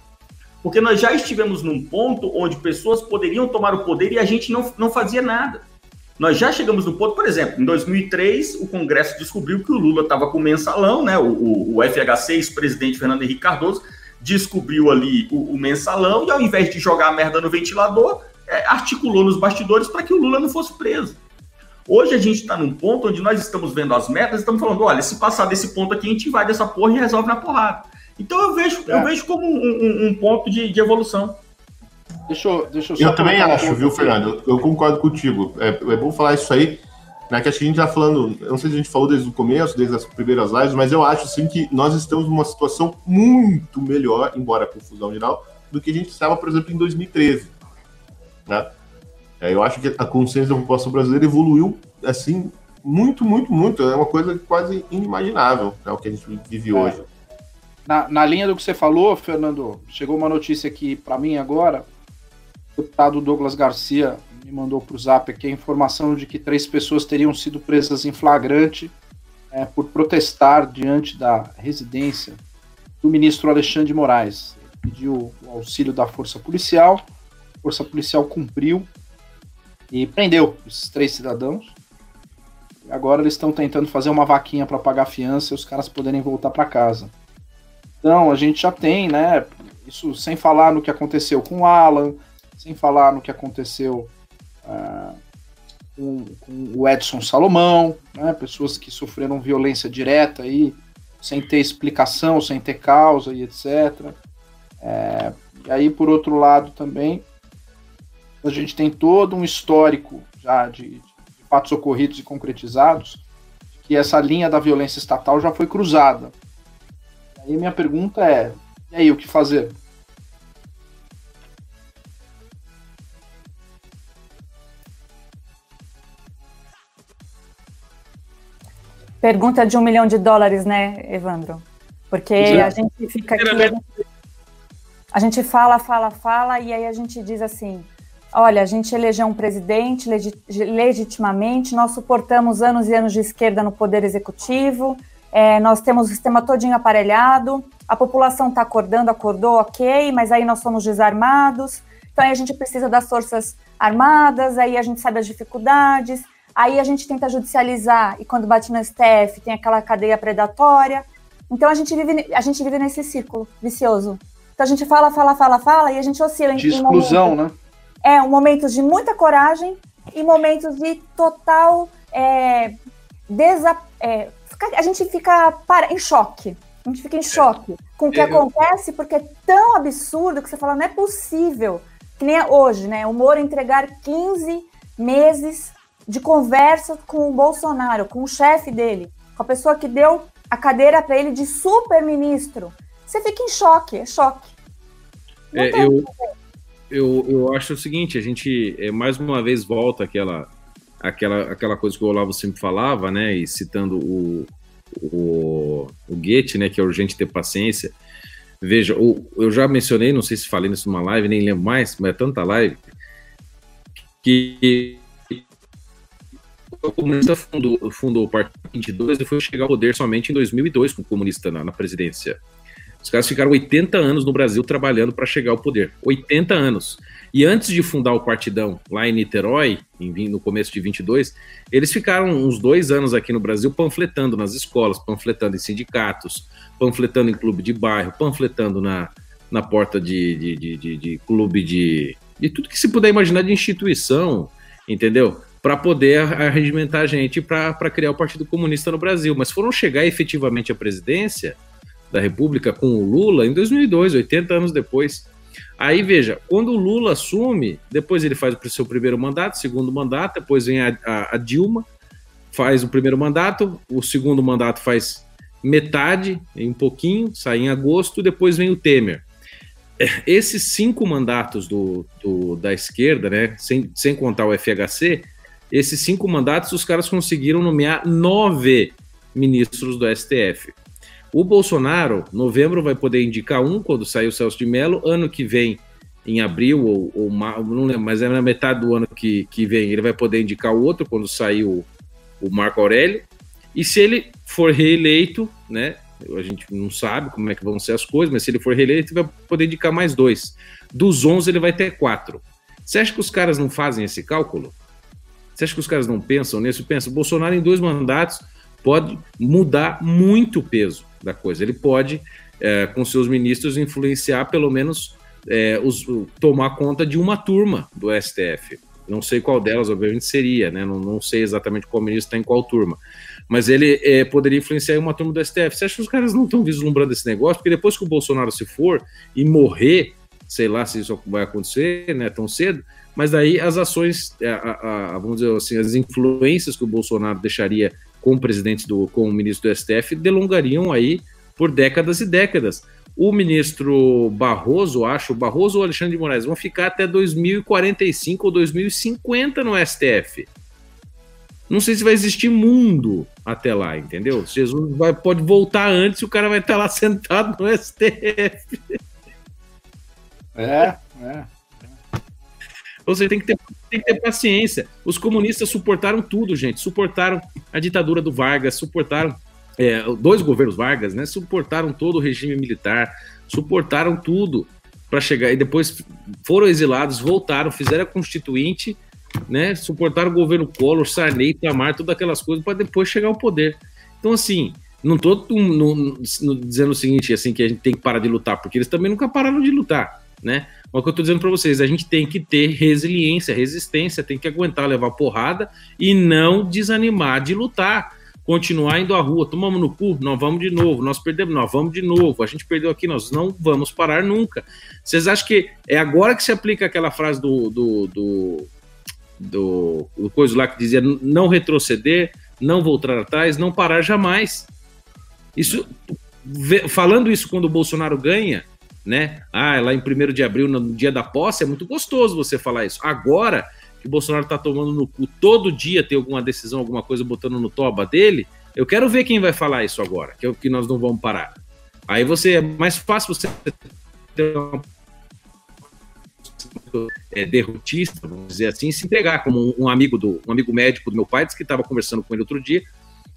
Porque nós já estivemos num ponto onde pessoas poderiam tomar o poder e a gente não, não fazia nada. Nós já chegamos no ponto, por exemplo, em 2003, o Congresso descobriu que o Lula estava com mensalão, né? O, o, o FHC, ex-presidente Fernando Henrique Cardoso, descobriu ali o, o, mensalão e, ao invés de jogar a merda no ventilador, é, articulou nos bastidores para que o Lula não fosse preso. Hoje a gente está num ponto onde nós estamos vendo as metas e estamos falando: olha, se passar desse ponto aqui, a gente vai dessa porra e resolve na porrada. Então eu vejo, é. eu vejo como um, um, um ponto de, de evolução. Deixa eu, deixa eu, eu também acho, viu, Fernando? Eu, eu, concordo contigo. É, é bom falar isso aí, né? Que acho que a gente já falando, não sei se a gente falou desde o começo, desde as primeiras lives, mas eu acho sim que nós estamos numa situação muito melhor, embora a confusão geral, do que a gente estava, por exemplo, em 2013. Né? É, eu acho que a consciência da população brasileira evoluiu assim muito, muito, muito. É uma coisa quase inimaginável né, o que a gente vive é. hoje. Na, na linha do que você falou, Fernando, chegou uma notícia aqui para mim agora deputado Douglas Garcia me mandou para o Zap aqui a informação de que três pessoas teriam sido presas em flagrante é, por protestar diante da residência do ministro Alexandre Moraes. Ele pediu o auxílio da força policial, a força policial cumpriu e prendeu esses três cidadãos. E agora eles estão tentando fazer uma vaquinha para pagar fiança e os caras poderem voltar para casa. Então a gente já tem, né? Isso sem falar no que aconteceu com o Alan, sem falar no que aconteceu uh, com, com, o Edson Salomão, né, pessoas que sofreram violência direta aí, sem ter explicação, sem ter causa e etc. É, e aí, por outro lado, também, a gente tem todo um histórico já de, de fatos ocorridos e concretizados, que essa linha da violência estatal já foi cruzada. E aí minha pergunta é, e aí, o que fazer? Pergunta de um milhão de dólares, né, Evandro? Porque é. a gente fica aqui. A gente fala, fala, fala, e aí a gente diz assim: olha, a gente elegeu um presidente legitimamente, nós suportamos anos e anos de esquerda no poder executivo, é, nós temos o sistema todinho aparelhado, a população está acordando, acordou, ok, mas aí nós somos desarmados, então aí a gente precisa das forças armadas, aí a gente sabe as dificuldades, aí a gente tenta judicializar, e quando bate no STF tem aquela cadeia predatória. Então a gente vive, a gente vive nesse círculo vicioso. Então a gente fala, fala, fala, fala, e a gente oscila de em exclusão, momentos, né? É, um momentos de muita coragem e momentos de total é, desa, é, a gente fica para, em choque. A gente fica em choque com o que é, acontece, porque é tão absurdo que você fala, não é possível. Que nem hoje, né? O Moro entregar 15 meses de conversa com o Bolsonaro, com o chefe dele, com a pessoa que deu a cadeira para ele de super-ministro. Você fica em choque, é choque. É, eu, eu, eu acho o seguinte, a gente é, mais uma vez volta àquela, àquela, àquela coisa que o Olavo sempre falava, né, e citando o, o, o Goethe, né, que é urgente ter paciência. Veja, eu já mencionei, não sei se falei nisso numa live, nem lembro mais, mas é tanta live, que o comunista fundou, fundou o Partido 22 e foi chegar ao poder somente em 2002 com o comunista na, na presidência. Os caras ficaram 80 anos no Brasil trabalhando para chegar ao poder. 80 anos. E antes de fundar o Partidão, lá em Niterói, em, no começo de 22, eles ficaram uns dois anos aqui no Brasil panfletando nas escolas, panfletando em sindicatos, panfletando em clube de bairro, panfletando na, na porta de, de, de, de, de clube de, de tudo que se puder imaginar de instituição, entendeu? Para poder arregimentar a gente para criar o Partido Comunista no Brasil. Mas foram chegar efetivamente à presidência da República com o Lula em 2002, 80 anos depois. Aí veja, quando o Lula assume, depois ele faz o seu primeiro mandato, segundo mandato, depois vem a, a, a Dilma, faz o primeiro mandato, o segundo mandato faz metade, um pouquinho, sai em agosto, depois vem o Temer. Esses cinco mandatos do, do, da esquerda, né, sem, sem contar o FHC, esses cinco mandatos os caras conseguiram nomear nove ministros do STF. O Bolsonaro, novembro, vai poder indicar um quando sair o Celso de Mello. Ano que vem, em abril, ou, ou não lembro, mas é na metade do ano que, que vem, ele vai poder indicar o outro quando sair o, o Marco Aurélio. E se ele for reeleito, né? A gente não sabe como é que vão ser as coisas, mas se ele for reeleito, ele vai poder indicar mais dois. Dos 11, ele vai ter quatro. Você acha que os caras não fazem esse cálculo? Você acha que os caras não pensam nisso? Pensa, Bolsonaro em dois mandatos pode mudar muito o peso da coisa. Ele pode, é, com seus ministros, influenciar pelo menos é, os, tomar conta de uma turma do STF. Não sei qual delas, obviamente, seria, né? Não, não sei exatamente qual ministro está em qual turma. Mas ele é, poderia influenciar uma turma do STF. Você acha que os caras não estão vislumbrando esse negócio? Porque depois que o Bolsonaro se for e morrer, sei lá se isso vai acontecer, né, tão cedo, mas daí as ações, a, a, vamos dizer assim, as influências que o Bolsonaro deixaria com o presidente do, com o ministro do STF, delongariam aí por décadas e décadas. O ministro Barroso, acho, Barroso ou Alexandre de Moraes, vão ficar até 2045 ou 2050 no STF. Não sei se vai existir mundo até lá, entendeu? Jesus vai, pode voltar antes e o cara vai estar lá [laughs] sentado no STF. É, é. Você tem que, ter, tem que ter paciência. Os comunistas suportaram tudo, gente. Suportaram a ditadura do Vargas, suportaram é, dois governos Vargas, né? Suportaram todo o regime militar, suportaram tudo para chegar e depois foram exilados, voltaram, fizeram a constituinte, né? Suportaram o governo Collor, Sarney, Tamar, todas aquelas coisas para depois chegar ao poder. Então assim, não estou dizendo o seguinte, assim que a gente tem que parar de lutar, porque eles também nunca pararam de lutar, né? Mas o que eu estou dizendo para vocês, a gente tem que ter resiliência, resistência, tem que aguentar levar porrada e não desanimar de lutar. Continuar indo à rua, tomamos no cu, nós vamos de novo, nós perdemos, nós vamos de novo, a gente perdeu aqui, nós não vamos parar nunca. Vocês acham que é agora que se aplica aquela frase do, do, do, do, do coisa lá que dizia não retroceder, não voltar atrás, não parar jamais. Isso, falando isso quando o Bolsonaro ganha, né? Ah, lá em 1 de abril, no dia da posse, é muito gostoso você falar isso. Agora que o Bolsonaro tá tomando no cu todo dia ter alguma decisão, alguma coisa botando no toba dele, eu quero ver quem vai falar isso agora, que é o que nós não vamos parar. Aí você é mais fácil você ter uma é, derrotista, vamos dizer assim, se entregar como um, amigo do um amigo médico do meu pai, disse que estava conversando com ele outro dia.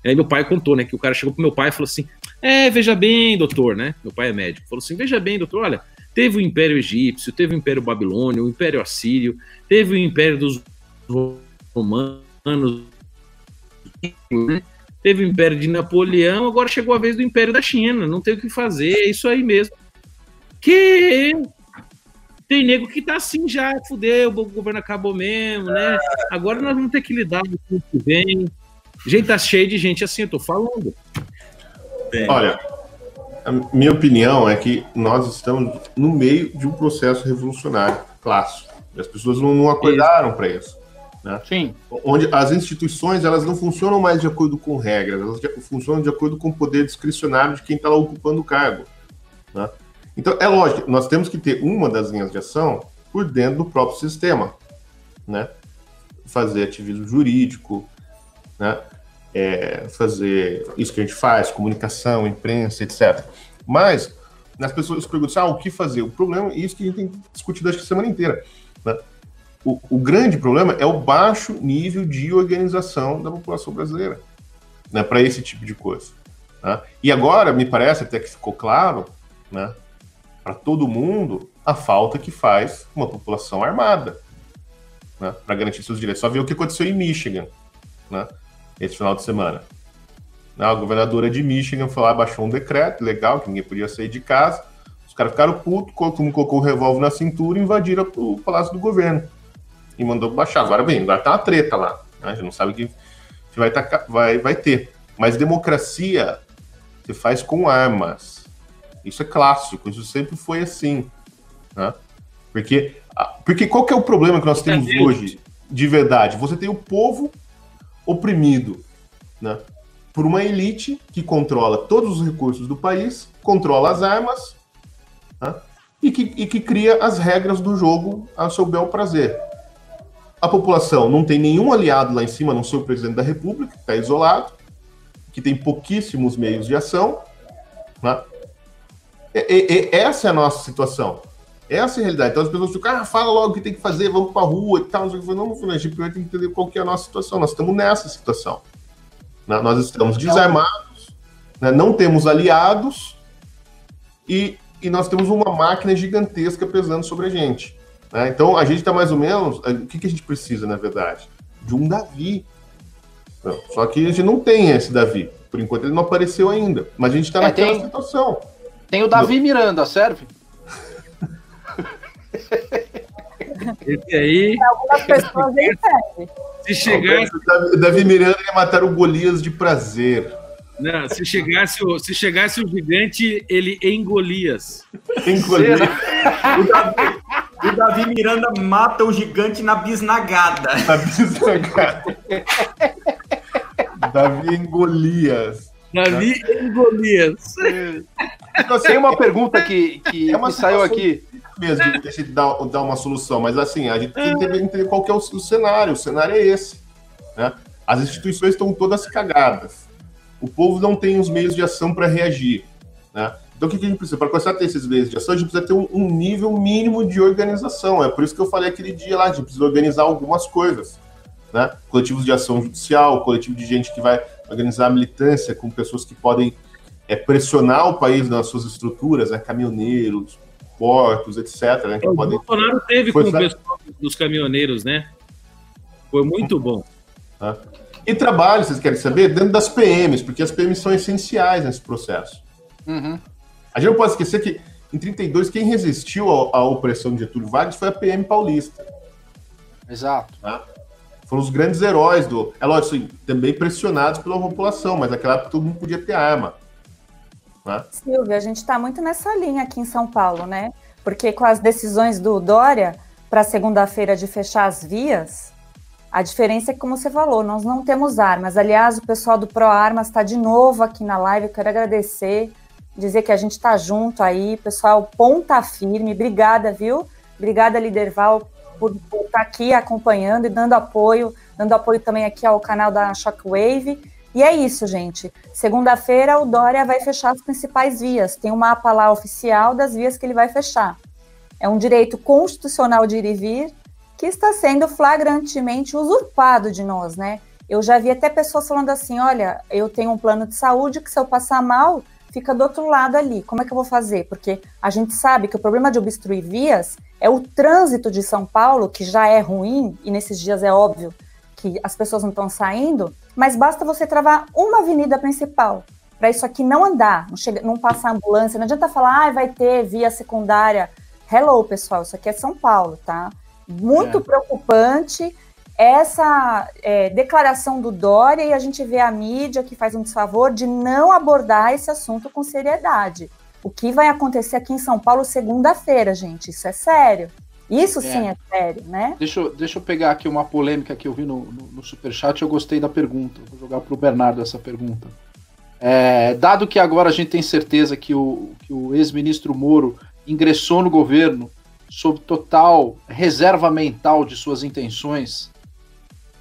Aí meu pai contou, né, que o cara chegou pro meu pai e falou assim: é, veja bem, doutor, né? Meu pai é médico. Falou assim: veja bem, doutor, olha, teve o Império Egípcio, teve o Império Babilônio, o Império Assírio, teve o Império dos Romanos, né? teve o Império de Napoleão, agora chegou a vez do Império da China. Não tem o que fazer, é isso aí mesmo. Que tem nego que tá assim já, fudeu, o governo acabou mesmo, né? Agora nós vamos ter que lidar com o que vem. Gente, tá cheio de gente assim, eu tô falando. Olha, a minha opinião é que nós estamos no meio de um processo revolucionário clássico. As pessoas não, não acordaram para isso. Né? Sim. Onde as instituições elas não funcionam mais de acordo com regras, elas funcionam de acordo com o poder discricionário de quem está lá ocupando o cargo. Né? Então, é lógico, nós temos que ter uma das linhas de ação por dentro do próprio sistema. Né? Fazer ativismo jurídico, né? É, fazer isso que a gente faz, comunicação, imprensa, etc. Mas as pessoas perguntam assim, ah, o que fazer? O problema, isso que a gente tem discutido acho que a semana inteira. Né? O, o, grande problema é o baixo nível de organização da população brasileira né, para esse tipo de coisa. Né? E agora, me parece até que ficou claro né, para todo mundo a falta que faz uma população armada né, para garantir seus direitos. Só ver o que aconteceu em Michigan né, esse final de semana. A governadora de Michigan foi lá, baixou um decreto legal, que ninguém podia sair de casa. Os caras ficaram putos, todo mundo colocou o revólver na cintura e invadiram o palácio do governo. E mandou baixar. Agora bem, agora tá uma treta lá. Né? A gente não sabe o que vai, vai, vai ter. Mas democracia se faz com armas. Isso é clássico, isso sempre foi assim. Né? Porque, porque qual que é o problema que nós temos hoje, de verdade? Você tem o povo oprimido né? por uma elite que controla todos os recursos do país, controla as armas né? e, que, e que cria as regras do jogo a seu bel prazer. A população não tem nenhum aliado lá em cima, não ser o presidente da República, está isolado, que tem pouquíssimos meios de ação. Né? E, e, essa é a nossa situação. Essa é a realidade. Então as pessoas ficam, ah, fala logo o que tem que fazer, vamos para a rua e tal. Não, não, a gente primeiro tem que entender qual que é a nossa situação. Nós estamos nessa situação. Né? Nós estamos desarmados, né? não temos aliados e, e nós temos uma máquina gigantesca pesando sobre a gente. Né? Então a gente está mais ou menos. O que, que a gente precisa, na verdade? De um Davi. Não, só que a gente não tem esse Davi. Por enquanto ele não apareceu ainda. Mas a gente está é, naquela tem, situação. Tem o Davi Miranda, serve? Esse aí. Algumas pessoas nem Se chegasse. Davi, Davi Miranda ia matar o Golias de prazer. Não, se chegasse, o, se chegasse o gigante, ele engolias. Engolias. o, Davi, o Davi Miranda mata o gigante na bisnagada. Na bisnagada. Davi engolias. Davi engolias. Tem uma pergunta que, que, é que saiu aqui mesmo de a gente dar, dar uma solução, mas assim, a gente tem que entender qual que é o, o cenário. O cenário é esse. Né? As instituições estão todas cagadas. O povo não tem os meios de ação para reagir. Né? Então, o que, que a gente precisa? Para começar a ter esses meios de ação, a gente precisa ter um, um, nível mínimo de organização. É por isso que eu falei aquele dia lá, a gente precisa organizar algumas coisas. Né? Coletivos de ação judicial, coletivo de gente que vai organizar a militância com pessoas que podem é, pressionar o país nas suas estruturas, né? caminhoneiros, portos, etc. Né, que o podem... Bolsonaro teve Foi com o pessoal dos caminhoneiros, né? Foi muito bom. Ah. E trabalho, vocês querem saber? Dentro das PMs, porque as PMs são essenciais nesse processo. Uhum. A gente não pode esquecer que em 32, quem resistiu à, opressão de Getúlio Vargas foi a PM paulista. Exato. Tá? Foram os grandes heróis do. É lógico, assim, também pressionados pela população, mas naquela época todo mundo podia ter arma. Né? Silvia, a gente está muito nessa linha aqui em São Paulo, né? Porque com as decisões do Dória para segunda-feira de fechar as vias, a diferença é que, como você falou, nós não temos armas. Aliás, o pessoal do Pro Armas está de novo aqui na live. Eu quero agradecer, dizer que a gente está junto aí, pessoal, ponta firme. Obrigada, viu? Obrigada, Liderval, por estar tá aqui acompanhando e dando apoio, dando apoio também aqui ao canal da Shockwave. E é isso, gente. Segunda-feira o Dória vai fechar as principais vias. Tem um mapa lá oficial das vias que ele vai fechar. É um direito constitucional de ir e vir que está sendo flagrantemente usurpado de nós, né? Eu já vi até pessoas falando assim: olha, eu tenho um plano de saúde que se eu passar mal, fica do outro lado ali. Como é que eu vou fazer? Porque a gente sabe que o problema de obstruir vias é o trânsito de São Paulo, que já é ruim, e nesses dias é óbvio que as pessoas não estão saindo, mas basta você travar uma avenida principal para isso aqui não andar, não, chega, não passar ambulância, não adianta falar, ah, vai ter via secundária. Hello, pessoal, isso aqui é São Paulo, tá? Muito é. preocupante essa é, declaração do Dória e a gente vê a mídia que faz um desfavor de não abordar esse assunto com seriedade. O que vai acontecer aqui em São Paulo segunda-feira, gente? Isso é sério. Isso é. sim é sério, né? Deixa eu, deixa eu pegar aqui uma polêmica que eu vi no, no, no Superchat eu gostei da pergunta. Vou jogar para o Bernardo essa pergunta. É, dado que agora a gente tem certeza que o, que o ex-ministro Moro ingressou no governo sob total reserva mental de suas intenções,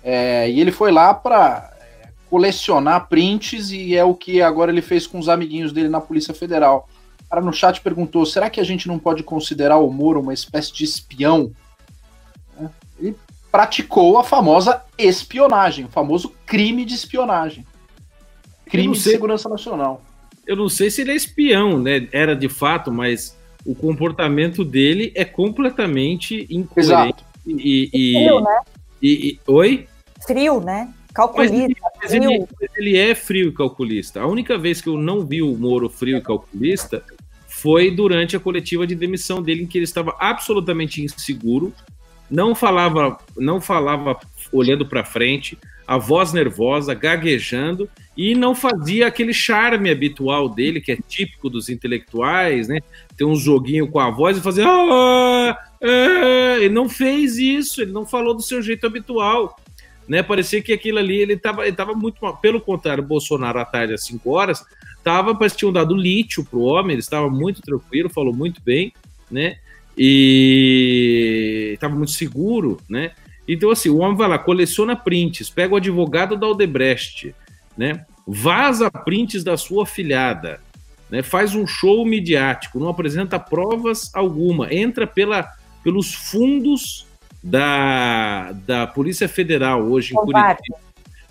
é, e ele foi lá para é, colecionar prints e é o que agora ele fez com os amiguinhos dele na Polícia Federal cara no chat perguntou: será que a gente não pode considerar o Moro uma espécie de espião? É, ele praticou a famosa espionagem, o famoso crime de espionagem. Crime de segurança nacional. Eu não sei se ele é espião, né? Era de fato, mas o comportamento dele é completamente incoerente. Exato. E, e, Frio, né? e- e- oi? Frio, né? Mas, Calculista, ele, mas frio. ele- mas ele é frio e calculista. A única vez que eu não vi o Moro frio e calculista foi durante a coletiva de demissão dele, em que ele estava absolutamente inseguro, não falava, não falava olhando para frente, a voz nervosa, gaguejando e não fazia aquele charme habitual dele, que é típico dos intelectuais, né? Ter um joguinho com a voz e fazer. "Ah, é", Ele não fez isso, ele não falou do seu jeito habitual. Né, parecia que aquilo ali ele estava ele tava muito mal. Pelo contrário, Bolsonaro à tarde às 5 horas tava, parece que tinham dado lítio pro homem, ele estava muito tranquilo, falou muito bem, né? E estava muito seguro, né? Então, assim, o homem vai lá, coleciona prints, pega o advogado da Odebrecht, né? Vaza prints da sua filhada, né? Faz um show midiático, não apresenta provas alguma, entra pela, pelos fundos da, da Polícia Federal hoje em. Curitiba.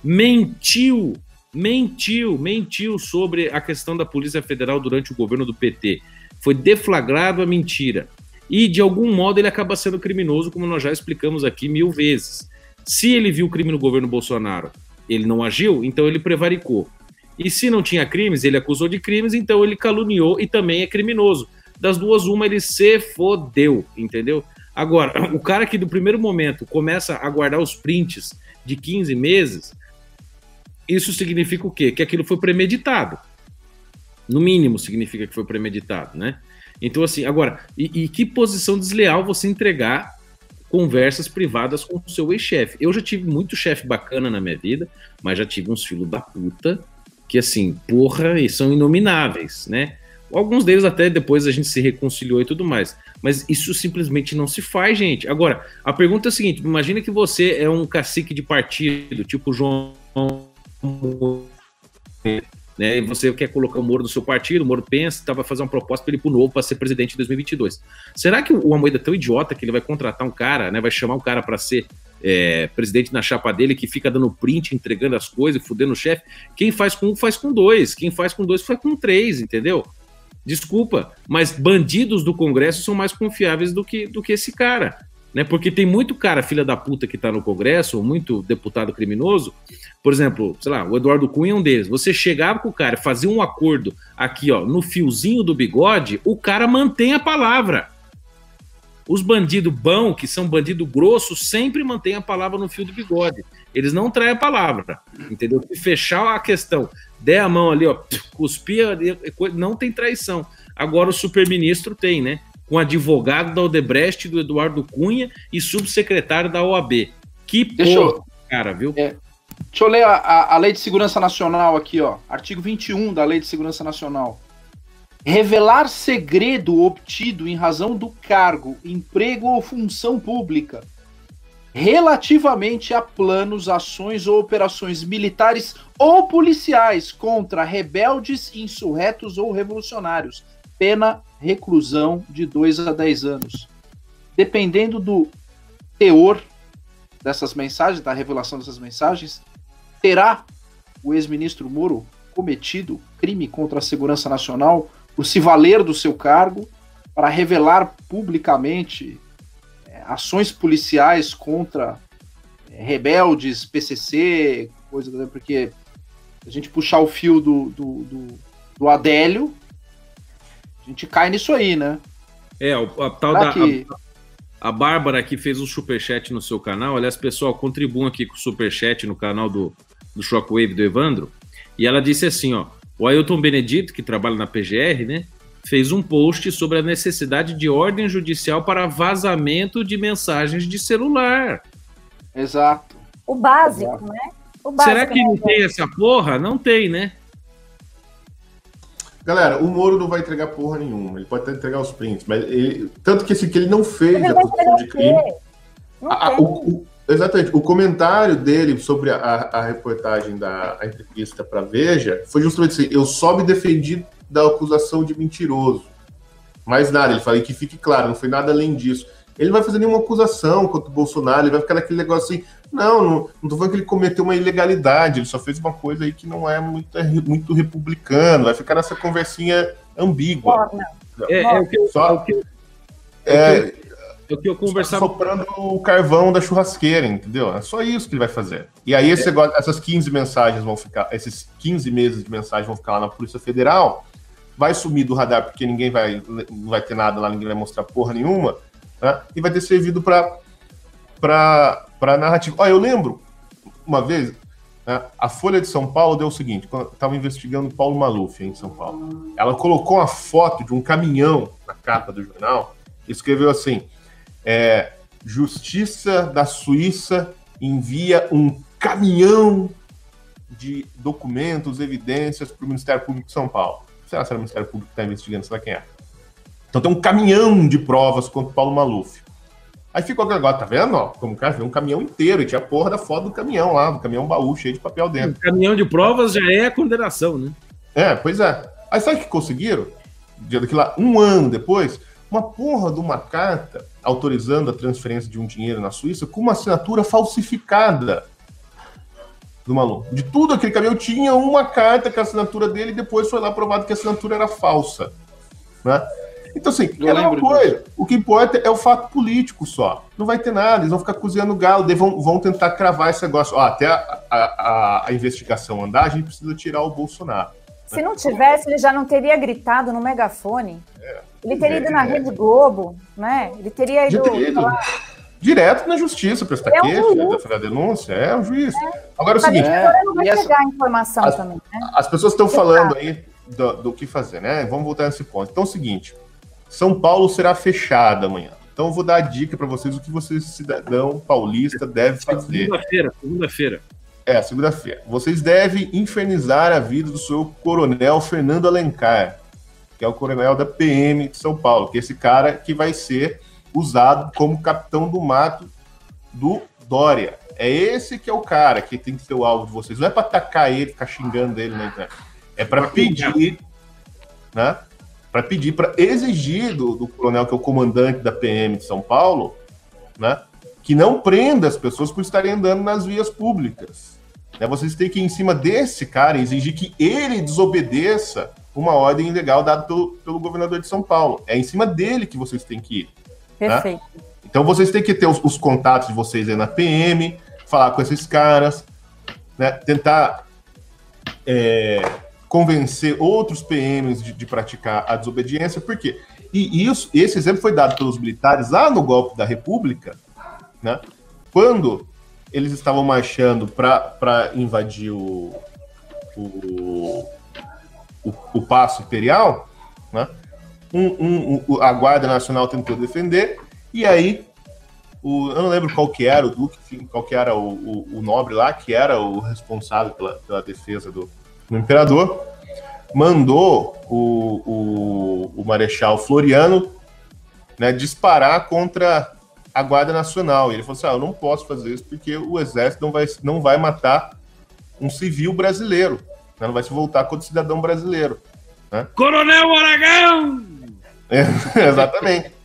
Mentiu, mentiu, mentiu sobre a questão da Polícia Federal durante o governo do PT. Foi deflagrado a mentira. E, de algum modo, ele acaba sendo criminoso, como nós já explicamos aqui mil vezes. Se ele viu crime no governo Bolsonaro, ele não agiu, então ele prevaricou. E se não tinha crimes, ele acusou de crimes, então ele caluniou e também é criminoso. Das duas, uma, ele se fodeu, entendeu? Agora, o cara que do primeiro momento começa a guardar os prints de 15 meses, isso significa o quê? Que aquilo foi premeditado. No mínimo significa que foi premeditado, né? Então, assim, agora, e, e que posição desleal você entregar conversas privadas com o seu ex-chefe? Eu já tive muito chefe bacana na minha vida, mas já tive uns filhos da puta que, assim, porra, e são inomináveis, né? Alguns deles até depois a gente se reconciliou e tudo mais. Mas isso simplesmente não se faz, gente. Agora, a pergunta é a seguinte: imagina que você é um cacique de partido, tipo João né, e você quer colocar o Moro no seu partido, o Moro pensa, tá, vai fazer uma proposta para ele pro novo para ser presidente em 2022. Será que o Amoedo é tão idiota que ele vai contratar um cara, né, vai chamar um cara para ser é, presidente na chapa dele que fica dando print, entregando as coisas, fudendo o chefe? Quem faz com um, faz com dois. Quem faz com dois, faz com três, entendeu? Desculpa, mas bandidos do Congresso são mais confiáveis do que, do que esse cara. Né? Porque tem muito cara, filha da puta, que tá no Congresso, ou muito deputado criminoso. Por exemplo, sei lá, o Eduardo Cunha é um deles. Você chegava com o cara, fazia um acordo aqui, ó, no fiozinho do bigode, o cara mantém a palavra. Os bandidos bão, que são bandido grosso, sempre mantêm a palavra no fio do bigode. Eles não traem a palavra, entendeu? Se fechar a questão, der a mão ali, ó, cuspir, não tem traição. Agora o superministro tem, né? Com advogado da Odebrecht, do Eduardo Cunha e subsecretário da OAB. Que Deixa porra, eu- cara, viu? É, Deixa eu ler a, a- a Lei de Segurança Nacional aqui, ó. Artigo 21 da Lei de Segurança Nacional. Revelar segredo obtido em razão do cargo, emprego ou função pública relativamente a planos, ações ou operações militares ou policiais contra rebeldes, insurretos ou revolucionários. Pena reclusão de 2 a 10 anos. Dependendo do teor dessas mensagens, da revelação dessas mensagens, terá o ex-ministro Moro cometido crime contra a segurança nacional por se valer do seu cargo para revelar publicamente eh, ações policiais contra eh, rebeldes, PCC, coisa do- porque a gente puxar o fio do, do, do, do Adélio, a gente cai nisso aí, né? É, o, a tal Será da. que- A, a Bárbara aqui fez um superchat no seu canal. Aliás, pessoal, contribuam aqui com o superchat no canal do, do Shockwave do Evandro. E ela disse assim: ó, o Ailton Benedito, que trabalha na PGR, né? Fez um post sobre a necessidade de ordem judicial para vazamento de mensagens de celular. Exato. O básico, né? O básico, Será que né, não tem essa porra? Não tem, né? Galera, o Moro não vai entregar porra nenhuma. Ele pode até entregar os prints, mas ele. Tanto que esse que ele não fez a acusação de crime. A- o- o- exatamente. O comentário dele sobre a, a reportagem da entrevista para Veja foi justamente assim: eu só me defendi da acusação de mentiroso. Mais nada, ele fala e que fique claro, não foi nada além disso. Ele não vai fazer nenhuma acusação contra o Bolsonaro, ele vai ficar naquele negócio assim: não, não, não tô falando que ele cometeu uma ilegalidade, ele só fez uma coisa aí que não é muito, muito republicano, vai ficar nessa conversinha ambígua. É, é, o que, Só, é o que, é, é o que eu conversava. soprando o carvão da churrasqueira, entendeu? É só isso que ele vai fazer. E aí esse negócio- essas 15 mensagens vão ficar, esses 15 meses de mensagem vão ficar lá na Polícia Federal, vai sumir do radar porque ninguém vai, não vai ter nada lá, ninguém vai mostrar porra nenhuma, né? E vai ter servido para para narrativa. Ó, eu lembro uma vez, né, a Folha de São Paulo deu o seguinte, quando estava investigando Paulo Maluf em São Paulo. Ela colocou uma foto de um caminhão na capa do jornal, e escreveu assim: é, Justiça da Suíça envia um caminhão de documentos, evidências para o Ministério Público de São Paulo. Será que o Ministério Público que está investigando? Será quem é? Então tem um caminhão de provas contra o Paulo Maluf. Aí ficou aquele negócio, tá vendo? Ó, como o cara viu um caminhão inteiro e tinha a porra da foto do caminhão lá, do caminhão baú cheio de papel dentro. Caminhão de provas já é a condenação, né? É, pois é. Aí sabe o que conseguiram? Dia daquilo lá, um ano depois, uma porra de uma carta autorizando a transferência de um dinheiro na Suíça com uma assinatura falsificada do maluco. De tudo aquele caminhão tinha uma carta com a assinatura dele e depois foi lá provado que a assinatura era falsa. Né? Então, assim, Eu é uma coisa. O que importa é o fato político só. Não vai ter nada, eles vão ficar cozinhando galo, vão, vão tentar cravar esse negócio. Ó, até a, a, a- investigação andar, a gente precisa tirar o Bolsonaro. Se não tivesse, ele já não teria gritado no megafone. Ele teria É, ido na é. Rede Globo, né? Ele teria ido. teria ido falar- direto na justiça, prestar É um queixa, fazer a denúncia, é um juiz. Agora é o seguinte, não vai essa- pegar a informação As- também, né? as pessoas estão falando aí do, do que fazer, né? Vamos voltar nesse ponto. Então é o seguinte, São Paulo será fechada amanhã. Então eu vou dar a dica para vocês o que você, cidadão paulista, deve fazer. Segunda-feira, segunda-feira. É, segunda-feira. Vocês devem infernizar a vida do seu coronel Fernando Alencar, que é o coronel da PM de São Paulo, que é esse cara que vai ser usado como capitão do mato do Dória. É esse que é o cara que tem que ser o alvo de vocês. Não é para atacar ele, ficar xingando ele na internet. É para pedir, né? Para pedir, para exigir do, do coronel que é o comandante da PM de São Paulo, né? Que não prenda as pessoas por estarem andando nas vias públicas. Né? Vocês têm que ir em cima desse cara e exigir que ele desobedeça uma ordem ilegal dada pelo, pelo governador de São Paulo. É em cima dele que vocês têm que ir. Perfeito. Então vocês têm que ter os, os contatos de vocês aí na PM, falar com esses caras, né? tentar é, convencer outros PMs de, de praticar a desobediência, por quê? E isso, esse exemplo foi dado pelos militares lá no golpe da República, né? quando eles estavam marchando para invadir o, o, o, o Paço Imperial, né? um, um- um- a Guarda Nacional tentou defender, e aí, o, eu não lembro qual que era o Duque, qual que era o, o- o nobre lá, que era o responsável pela, pela defesa do, do imperador, mandou o, o, o Marechal Floriano né, disparar contra a Guarda Nacional. E ele falou assim: ah, eu não posso fazer isso porque o exército não vai, não vai matar um civil brasileiro, né, não vai se voltar contra o cidadão brasileiro. Coronel Aragão! É, [laughs] exatamente.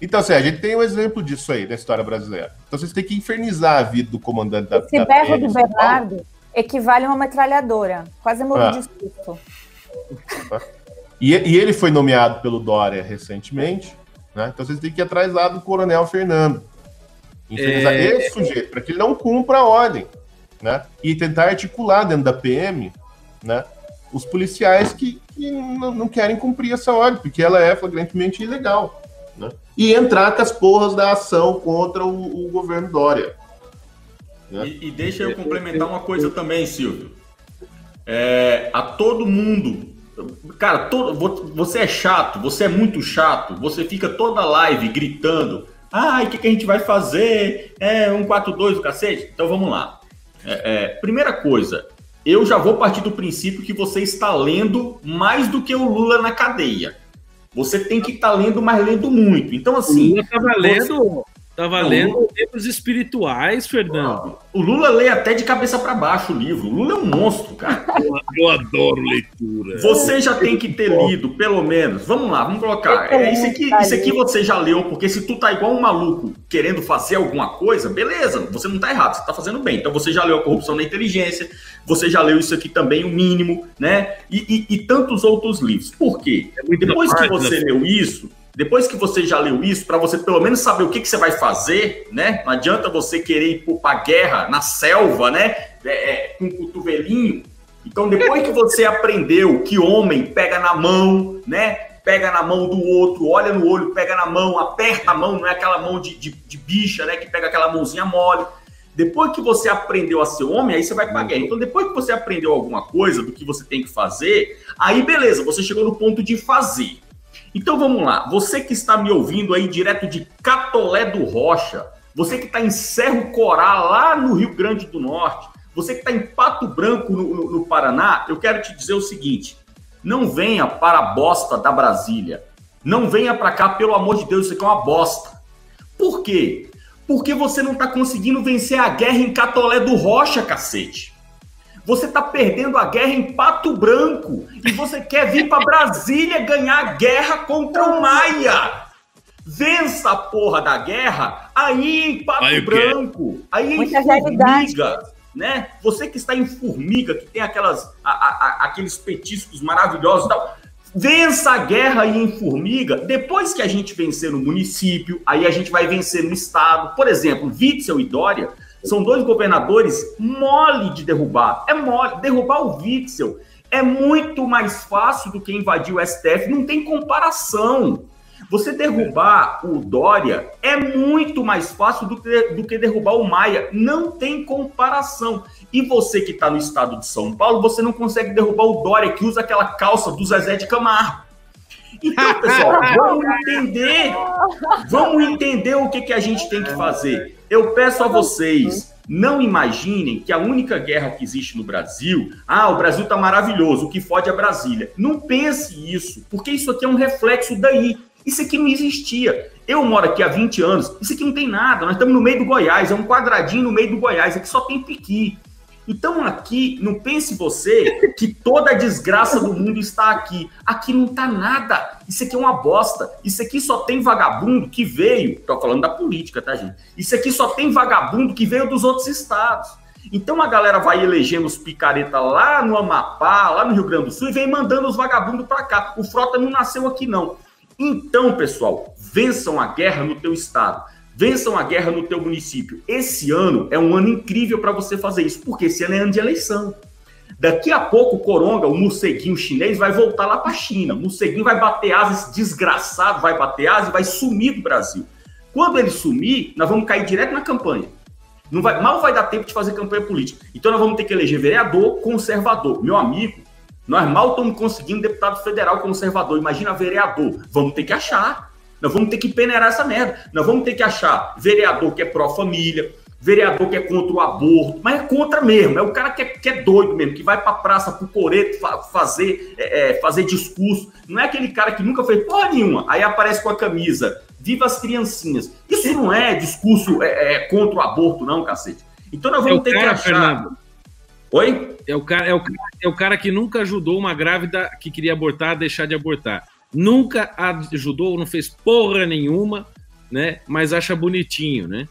Então, assim, a gente tem um exemplo disso aí na história brasileira. Então, vocês têm que infernizar a vida do comandante da, Esse da berro do de São Paulo. Equivale a uma metralhadora. Quase morri Ah. de susto. [laughs] E, e ele foi nomeado pelo Dória recentemente, né? Então vocês têm que ir atrás lá do Coronel Fernando. Infernizar É. esse sujeito, para que ele não cumpra a ordem, né? E tentar articular dentro da PM, né? Os policiais que, que não, não querem cumprir essa ordem, porque ela é flagrantemente ilegal. Né? E entrar com as porras da ação contra o, o governo Dória. Né? E, e deixa eu complementar uma coisa também, Silvio. É, a todo mundo. Cara, todo, vo- você é chato, você é muito chato, você fica toda live gritando. Ai, o que, que a gente vai fazer? É um 4-2 o cacete? Então vamos lá. É, é, primeira coisa, eu já vou partir do princípio que você está lendo mais do que o Lula na cadeia. Você tem que estar lendo, mas lendo muito. Então, O assim. Lula tava lendo Tá valendo livros espirituais, Fernando. O Lula lê até de cabeça para baixo o livro. O Lula é um monstro, cara. [laughs] Eu adoro leitura. Você já tem que ter lido, pelo menos. Vamos lá, vamos colocar. É, isso, aqui, isso aqui você já leu, porque se tu tá igual um maluco querendo fazer alguma coisa, beleza, você não tá errado, você tá fazendo bem. Então você já leu a corrupção da inteligência, você já leu isso aqui também, o mínimo, né? E, e, e tantos outros livros. Por quê? É Depois que você leu isso, depois que você já leu isso, para você pelo menos saber o que, que você vai fazer, né? Não adianta você querer ir para guerra na selva, né? É, é, com um cotovelinho. Então, depois que você aprendeu que homem pega na mão, né? Pega na mão do outro, olha no olho, pega na mão, aperta a mão, não é aquela mão de, de, de bicha, né? Que pega aquela mãozinha mole. Depois que você aprendeu a ser homem, aí você vai pra guerra. Então, depois que você aprendeu alguma coisa do que você tem que fazer, aí beleza, você chegou no ponto de fazer. Então vamos lá, você que está me ouvindo aí direto de Catolé do Rocha, você que está em Cerro Corá, lá no Rio Grande do Norte, você que está em Pato Branco, no, no, no, Paraná, eu quero te dizer o seguinte: não venha para a bosta da Brasília. Não venha para cá, pelo amor de Deus, isso aqui é uma bosta. Por quê? Porque você não está conseguindo vencer a guerra em Catolé do Rocha, cacete. Você está perdendo a guerra em Pato Branco e você quer vir para Brasília ganhar a guerra contra o Maia. Vença a porra da guerra aí em Pato aí, Branco, aí Muita em Formiga, né? Você que está em Formiga, que tem aquelas, a, a, aqueles petiscos maravilhosos e tal. Vença a guerra aí em Formiga. Depois que a gente vencer no município, aí a gente vai vencer no estado. Por exemplo, Witzel e Dória são dois governadores mole de derrubar. É mole. Derrubar o Witzel é muito mais fácil do que invadir o STF. Não tem comparação. Você derrubar o Dória é muito mais fácil do que, do que derrubar o Maia. Não tem comparação. E você que está no estado de São Paulo, você não consegue derrubar o Dória, que usa aquela calça do Zezé de Camargo. Então, pessoal, [laughs] vamos entender, vamos entender o que, que a gente tem que fazer. Eu peço a vocês, não imaginem que a única guerra que existe no Brasil, ah, o Brasil tá maravilhoso, o que fode é Brasília. Não pense isso, porque isso aqui é um reflexo daí. Isso aqui não existia. Eu moro aqui há 20 anos, isso aqui não tem nada. Nós estamos no meio do Goiás, é um quadradinho no meio do Goiás, aqui só tem piqui. Então aqui, não pense você que toda a desgraça do mundo está aqui. Aqui não está nada. Isso aqui é uma bosta. Isso aqui só tem vagabundo que veio. Tô falando da política, tá, gente? Isso aqui só tem vagabundo que veio dos outros estados. Então a galera vai elegendo os picareta lá no Amapá, lá no Rio Grande do Sul e vem mandando os vagabundos para cá. O Frota não nasceu aqui não. Então, pessoal, vençam a guerra no teu estado. Vençam a guerra no teu município. Esse ano é um ano incrível para você fazer isso, porque esse ano é ano de eleição. Daqui a pouco o Coronga, o morceguinho chinês, vai voltar lá para a China. O morceguinho vai bater asas, desgraçado, vai bater asas e vai sumir do Brasil. Quando ele sumir, nós vamos cair direto na campanha. Não vai, mal vai dar tempo de fazer campanha política. Então nós vamos ter que eleger vereador conservador. Meu amigo, nós mal estamos conseguindo deputado federal conservador. Imagina vereador. Vamos ter que achar. Nós vamos ter que peneirar essa merda. Nós vamos ter que achar vereador que é pró-família, vereador que é contra o aborto, mas é contra mesmo. É o cara que é, que é doido mesmo, que vai pra praça pro coreto fa fazer, é, é, fazer discurso. Não é aquele cara que nunca fez porra nenhuma. Aí aparece com a camisa. Viva as criancinhas. Isso não é discurso é, é contra o aborto, não, cacete. Então nós vamos é ter cara, que achar. Fernando. Oi? É o, cara, é, o, é o cara que nunca ajudou uma grávida que queria abortar a deixar de abortar nunca ajudou, não fez porra nenhuma, né? Mas acha bonitinho, né?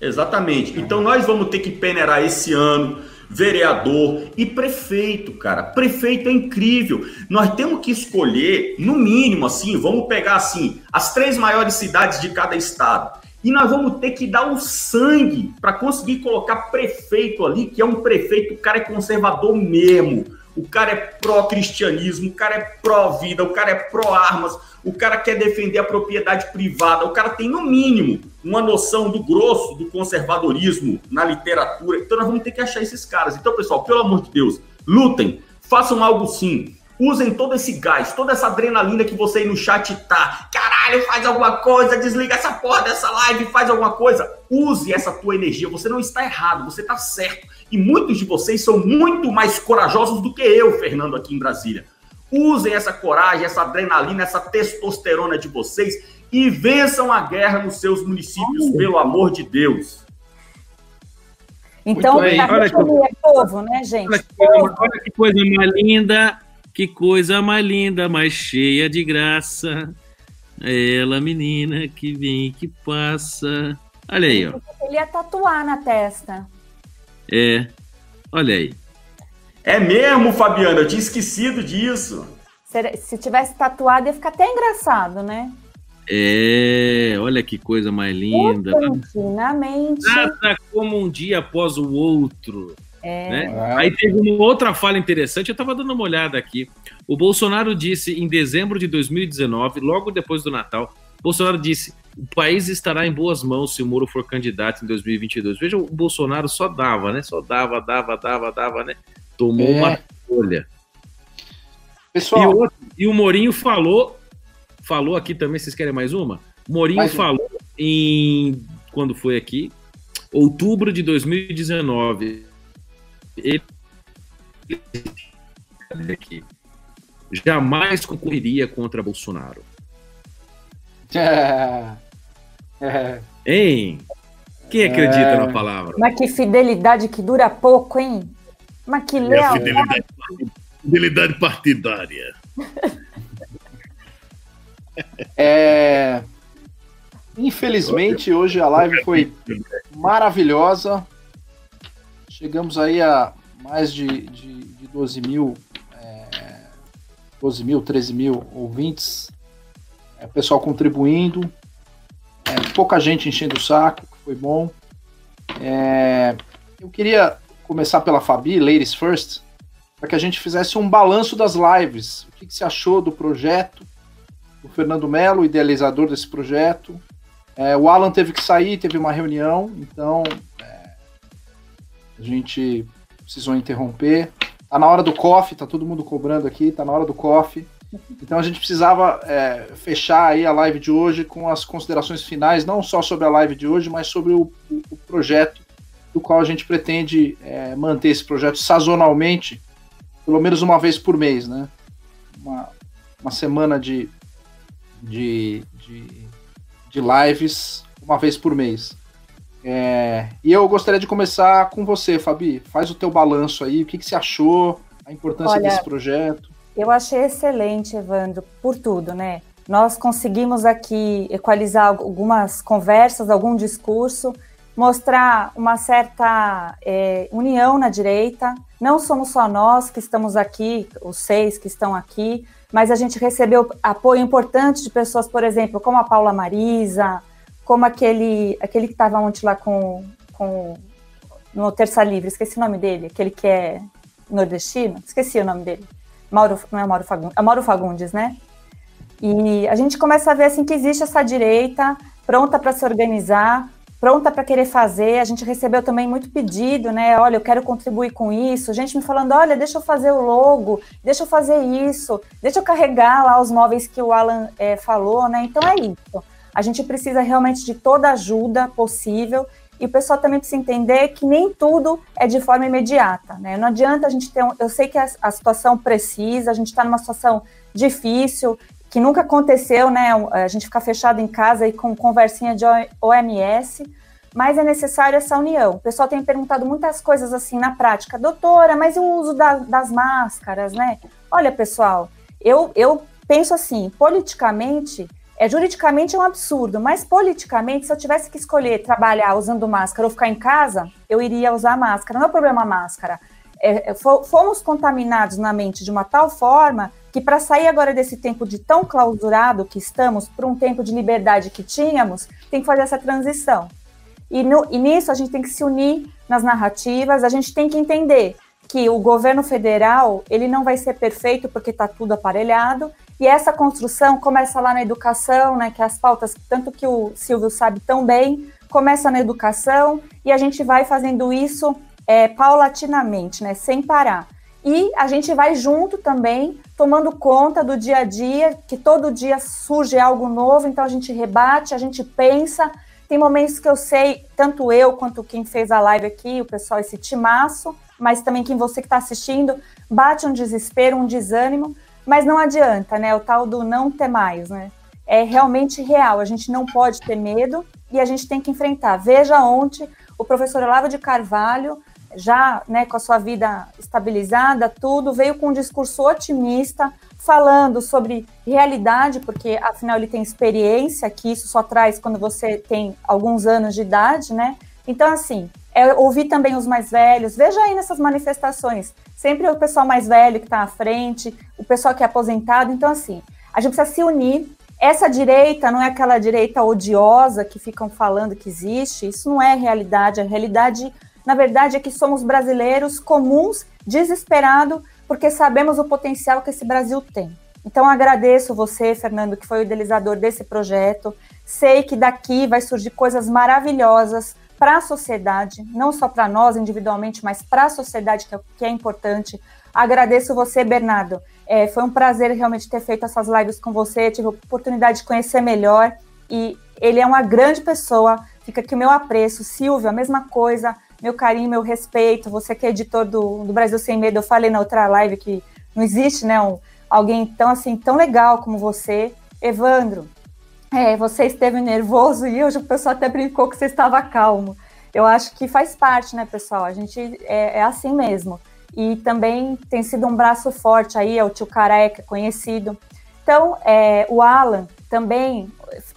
Exatamente. Então nós vamos ter que peneirar esse ano vereador e prefeito, cara. Prefeito é incrível. Nós temos que escolher, no mínimo, assim, vamos pegar assim, as três maiores cidades de cada estado. E nós vamos ter que dar o sangue para conseguir colocar prefeito ali, que é um prefeito, o cara é conservador mesmo o cara é pró-cristianismo, o cara é pró-vida, o cara é pró-armas, o cara quer defender a propriedade privada, o cara tem, no mínimo, uma noção do grosso do conservadorismo na literatura. Então nós vamos ter que achar esses caras. Então, pessoal, pelo amor de Deus, lutem, façam algo sim. Usem todo esse gás, toda essa adrenalina que você aí no chat tá. Caralho, faz alguma coisa, desliga essa porra dessa live, faz alguma coisa. Use essa tua energia. Você não está errado, você está certo. E muitos de vocês são muito mais corajosos do que eu, Fernando, aqui em Brasília. Usem essa coragem, essa adrenalina, essa testosterona de vocês e vençam a guerra nos seus municípios, pelo amor de Deus. Então, bem, olha que- é povo, né, gente? Olha que, coisa, olha que coisa mais linda, que coisa mais linda, mais cheia de graça. Ela, menina, que vem, que passa. Olha aí, ó. Ele ia tatuar na testa. É. Olha aí. É mesmo, Fabiana, eu tinha esquecido disso. Se, se tivesse tatuado, ia ficar até engraçado, né? É, olha que coisa mais linda. Repentinamente. Nada como um dia após o outro. É. né? Aí teve uma outra fala interessante, eu estava dando uma olhada aqui. O Bolsonaro disse em dezembro de 2019, logo depois do Natal, Bolsonaro disse: o país estará em boas mãos se o Moro for candidato em 2022. Veja, o Bolsonaro só dava, né? Só dava, dava, dava, dava, né? Tomou É. uma folha. Pessoal, E, o outro- e o Morinho falou, falou aqui também, vocês querem mais uma? Morinho Mais uma. falou em, quando foi aqui, outubro de 2019, ele aqui? jamais concorreria contra Bolsonaro. É, é, Hein? Quem acredita É. na palavra? Mas que fidelidade que dura pouco, hein? Mas que É leal. fidelidade, fidelidade partidária. é, infelizmente, hoje a live foi maravilhosa. Chegamos aí a mais de, de, de 12 mil, é, 12 mil, 13 mil ouvintes. É, pessoal contribuindo. É, pouca gente enchendo o saco, que foi bom. É, eu queria começar pela Fabi, Ladies First, para que a gente fizesse um balanço das lives. O que, que você achou do projeto? O Fernando Melo, idealizador desse projeto. É, o Alan teve que sair, teve uma reunião, então é, a gente precisou interromper. Tá na hora do coffee, tá todo mundo cobrando aqui, tá na hora do coffee. Então a gente precisava é, fechar aí a live de hoje com as considerações finais, não só sobre a live de hoje, mas sobre o, o- projeto do qual a gente pretende é, manter esse projeto sazonalmente, pelo menos uma vez por mês, né? Uma, uma semana de, de, de, de lives uma vez por mês. É, e eu gostaria de começar com você, Fabi. Faz o teu balanço aí, o que, que você achou, a importância Olha, desse projeto. Eu achei excelente, Evandro, por tudo, né? Nós conseguimos aqui equalizar algumas conversas, algum discurso, mostrar uma certa é, união na direita. Não somos só nós que estamos aqui, os seis que estão aqui, mas a gente recebeu apoio importante de pessoas, por exemplo, como a Paula Marisa, como aquele, aquele que estava ontem lá com, com no Terça Livre, esqueci o nome dele, aquele que é nordestino, esqueci o nome dele. Mauro, não é Mauro Fagundes, é Mauro Fagundes, né? E a gente começa a ver assim que existe essa direita pronta para se organizar, pronta para querer fazer. A gente recebeu também muito pedido, né? Olha, eu quero contribuir com isso. Gente me falando, olha, deixa eu fazer o logo, deixa eu fazer isso, deixa eu carregar lá os móveis que o Alan é, falou, né? Então é isso. A gente precisa realmente de toda ajuda possível e o pessoal também precisa entender que nem tudo é de forma imediata, né? Não adianta a gente ter um, eu sei que a, a situação precisa, a gente está numa situação difícil, que nunca aconteceu, né? A gente ficar fechado em casa e com conversinha de OMS, mas é necessário essa união. O pessoal tem perguntado muitas coisas assim na prática, doutora, mas e o uso da, das máscaras, né? Olha, pessoal, eu, eu penso assim, politicamente é, juridicamente é um absurdo, mas politicamente, se eu tivesse que escolher trabalhar usando máscara ou ficar em casa, eu iria usar máscara. Não é problema a máscara. É, fomos contaminados na mente de uma tal forma que para sair agora desse tempo de tão clausurado que estamos, para um tempo de liberdade que tínhamos, tem que fazer essa transição. E, no, e nisso a gente tem que se unir nas narrativas, a gente tem que entender que o governo federal ele não vai ser perfeito porque está tudo aparelhado, e essa construção começa lá na educação, né, que as pautas, tanto que o Silvio sabe tão bem, começa na educação e a gente vai fazendo isso é, paulatinamente, né, sem parar. E a gente vai junto também, tomando conta do dia a dia, que todo dia surge algo novo, então a gente rebate, a gente pensa. Tem momentos que eu sei, tanto eu quanto quem fez a live aqui, o pessoal, esse timaço, mas também quem você que está assistindo, bate um desespero, um desânimo, mas não adianta, né? O tal do não ter mais, né? é realmente real. A gente não pode ter medo e a gente tem que enfrentar. Veja ontem o professor Olavo de Carvalho, já né, com a sua vida estabilizada, tudo, veio com um discurso otimista, falando sobre realidade, porque afinal ele tem experiência, que isso só traz quando você tem alguns anos de idade, né? Então, assim, é ouvir também os mais velhos, veja aí nessas manifestações, sempre o pessoal mais velho que está à frente, o pessoal que é aposentado, então, assim, a gente precisa se unir. Essa direita não é aquela direita odiosa que ficam falando que existe, isso não é realidade, a realidade, na verdade, é que somos brasileiros comuns, desesperados, porque sabemos o potencial que esse Brasil tem. Então, agradeço você, Fernando, que foi o idealizador desse projeto. Sei que daqui vai surgir coisas maravilhosas para a sociedade, não só para nós individualmente, mas para a sociedade, que é, que é importante. Agradeço você, Bernardo. É, foi um prazer realmente ter feito essas lives com você. Tive a oportunidade de conhecer melhor. E ele é uma grande pessoa. Fica aqui o meu apreço. Silvio, a mesma coisa meu carinho, meu respeito. Você que é editor do, do Brasil Sem Medo, eu falei na outra live que não existe, né, um, alguém tão assim, tão legal como você. Evandro, é, você esteve nervoso e hoje o pessoal até brincou que você estava calmo. Eu acho que faz parte, né, pessoal? A gente é, é assim mesmo. E também tem sido um braço forte aí, é o tio Careca, conhecido. Então, é, o Alan também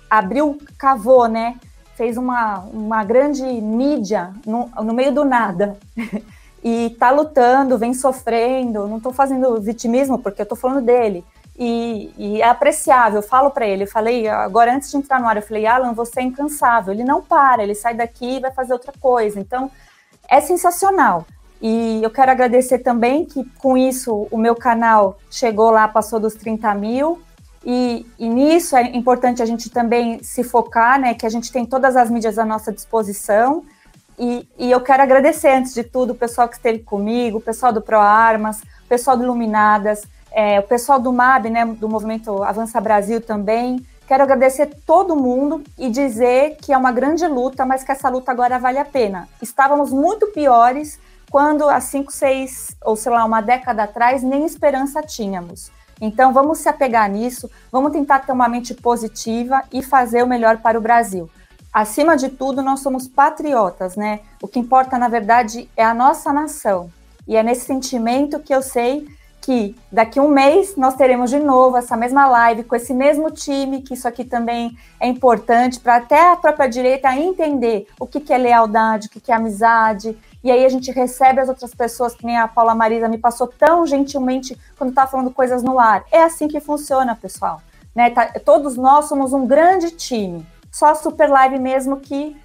abriu, cavou, né? fez uma, uma grande mídia no, no meio do nada. [laughs] e está lutando, vem sofrendo. Não estou fazendo vitimismo, porque eu estou falando dele. E, e, é apreciável. Eu falo para ele, eu falei, agora antes de entrar no ar, eu falei, Alan, você é incansável. Ele não para, ele sai daqui e vai fazer outra coisa. Então, é sensacional. E eu quero agradecer também que com isso o meu canal chegou lá, passou dos 30 mil. E, e, nisso é importante a gente também se focar, né? Que a gente tem todas as mídias à nossa disposição. E, e eu quero agradecer, antes de tudo, o pessoal que esteve comigo, o pessoal do ProArmas, o pessoal do Iluminadas, é, o pessoal do MAB, né? Do Movimento Avança Brasil também. Quero agradecer todo mundo e dizer que é uma grande luta, mas que essa luta agora vale a pena. Estávamos muito piores quando há cinco, seis, ou sei lá, uma década atrás, nem esperança tínhamos. Então, vamos se apegar nisso, vamos tentar ter uma mente positiva e fazer o melhor para o Brasil. Acima de tudo, nós somos patriotas, né? O que importa, na verdade, é a nossa nação. E é nesse sentimento que eu sei que daqui um mês nós teremos de novo essa mesma live com esse mesmo time, que isso aqui também é importante para até a própria direita entender o que, que é lealdade, o que, que é amizade, e aí a gente recebe as outras pessoas, que nem a Paula Marisa me passou tão gentilmente quando estava falando coisas no ar. É assim que funciona, pessoal. Né? Tá, todos nós somos um grande time. Só a Super Live mesmo que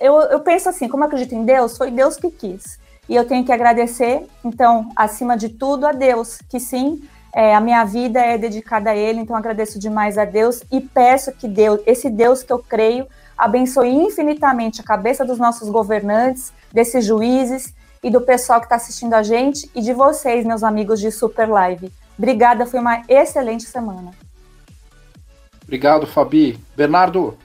eu, eu penso assim, como eu acredito em Deus, foi Deus que quis. E eu tenho que agradecer, então, acima de tudo, a Deus, que sim, é, a minha vida é dedicada a Ele, então agradeço demais a Deus e peço que Deus, esse Deus que eu creio, abençoe infinitamente a cabeça dos nossos governantes, desses juízes e do pessoal que está assistindo a gente e de vocês, meus amigos de Super Live. Obrigada, foi uma excelente semana. Obrigado, Fabi. Bernardo.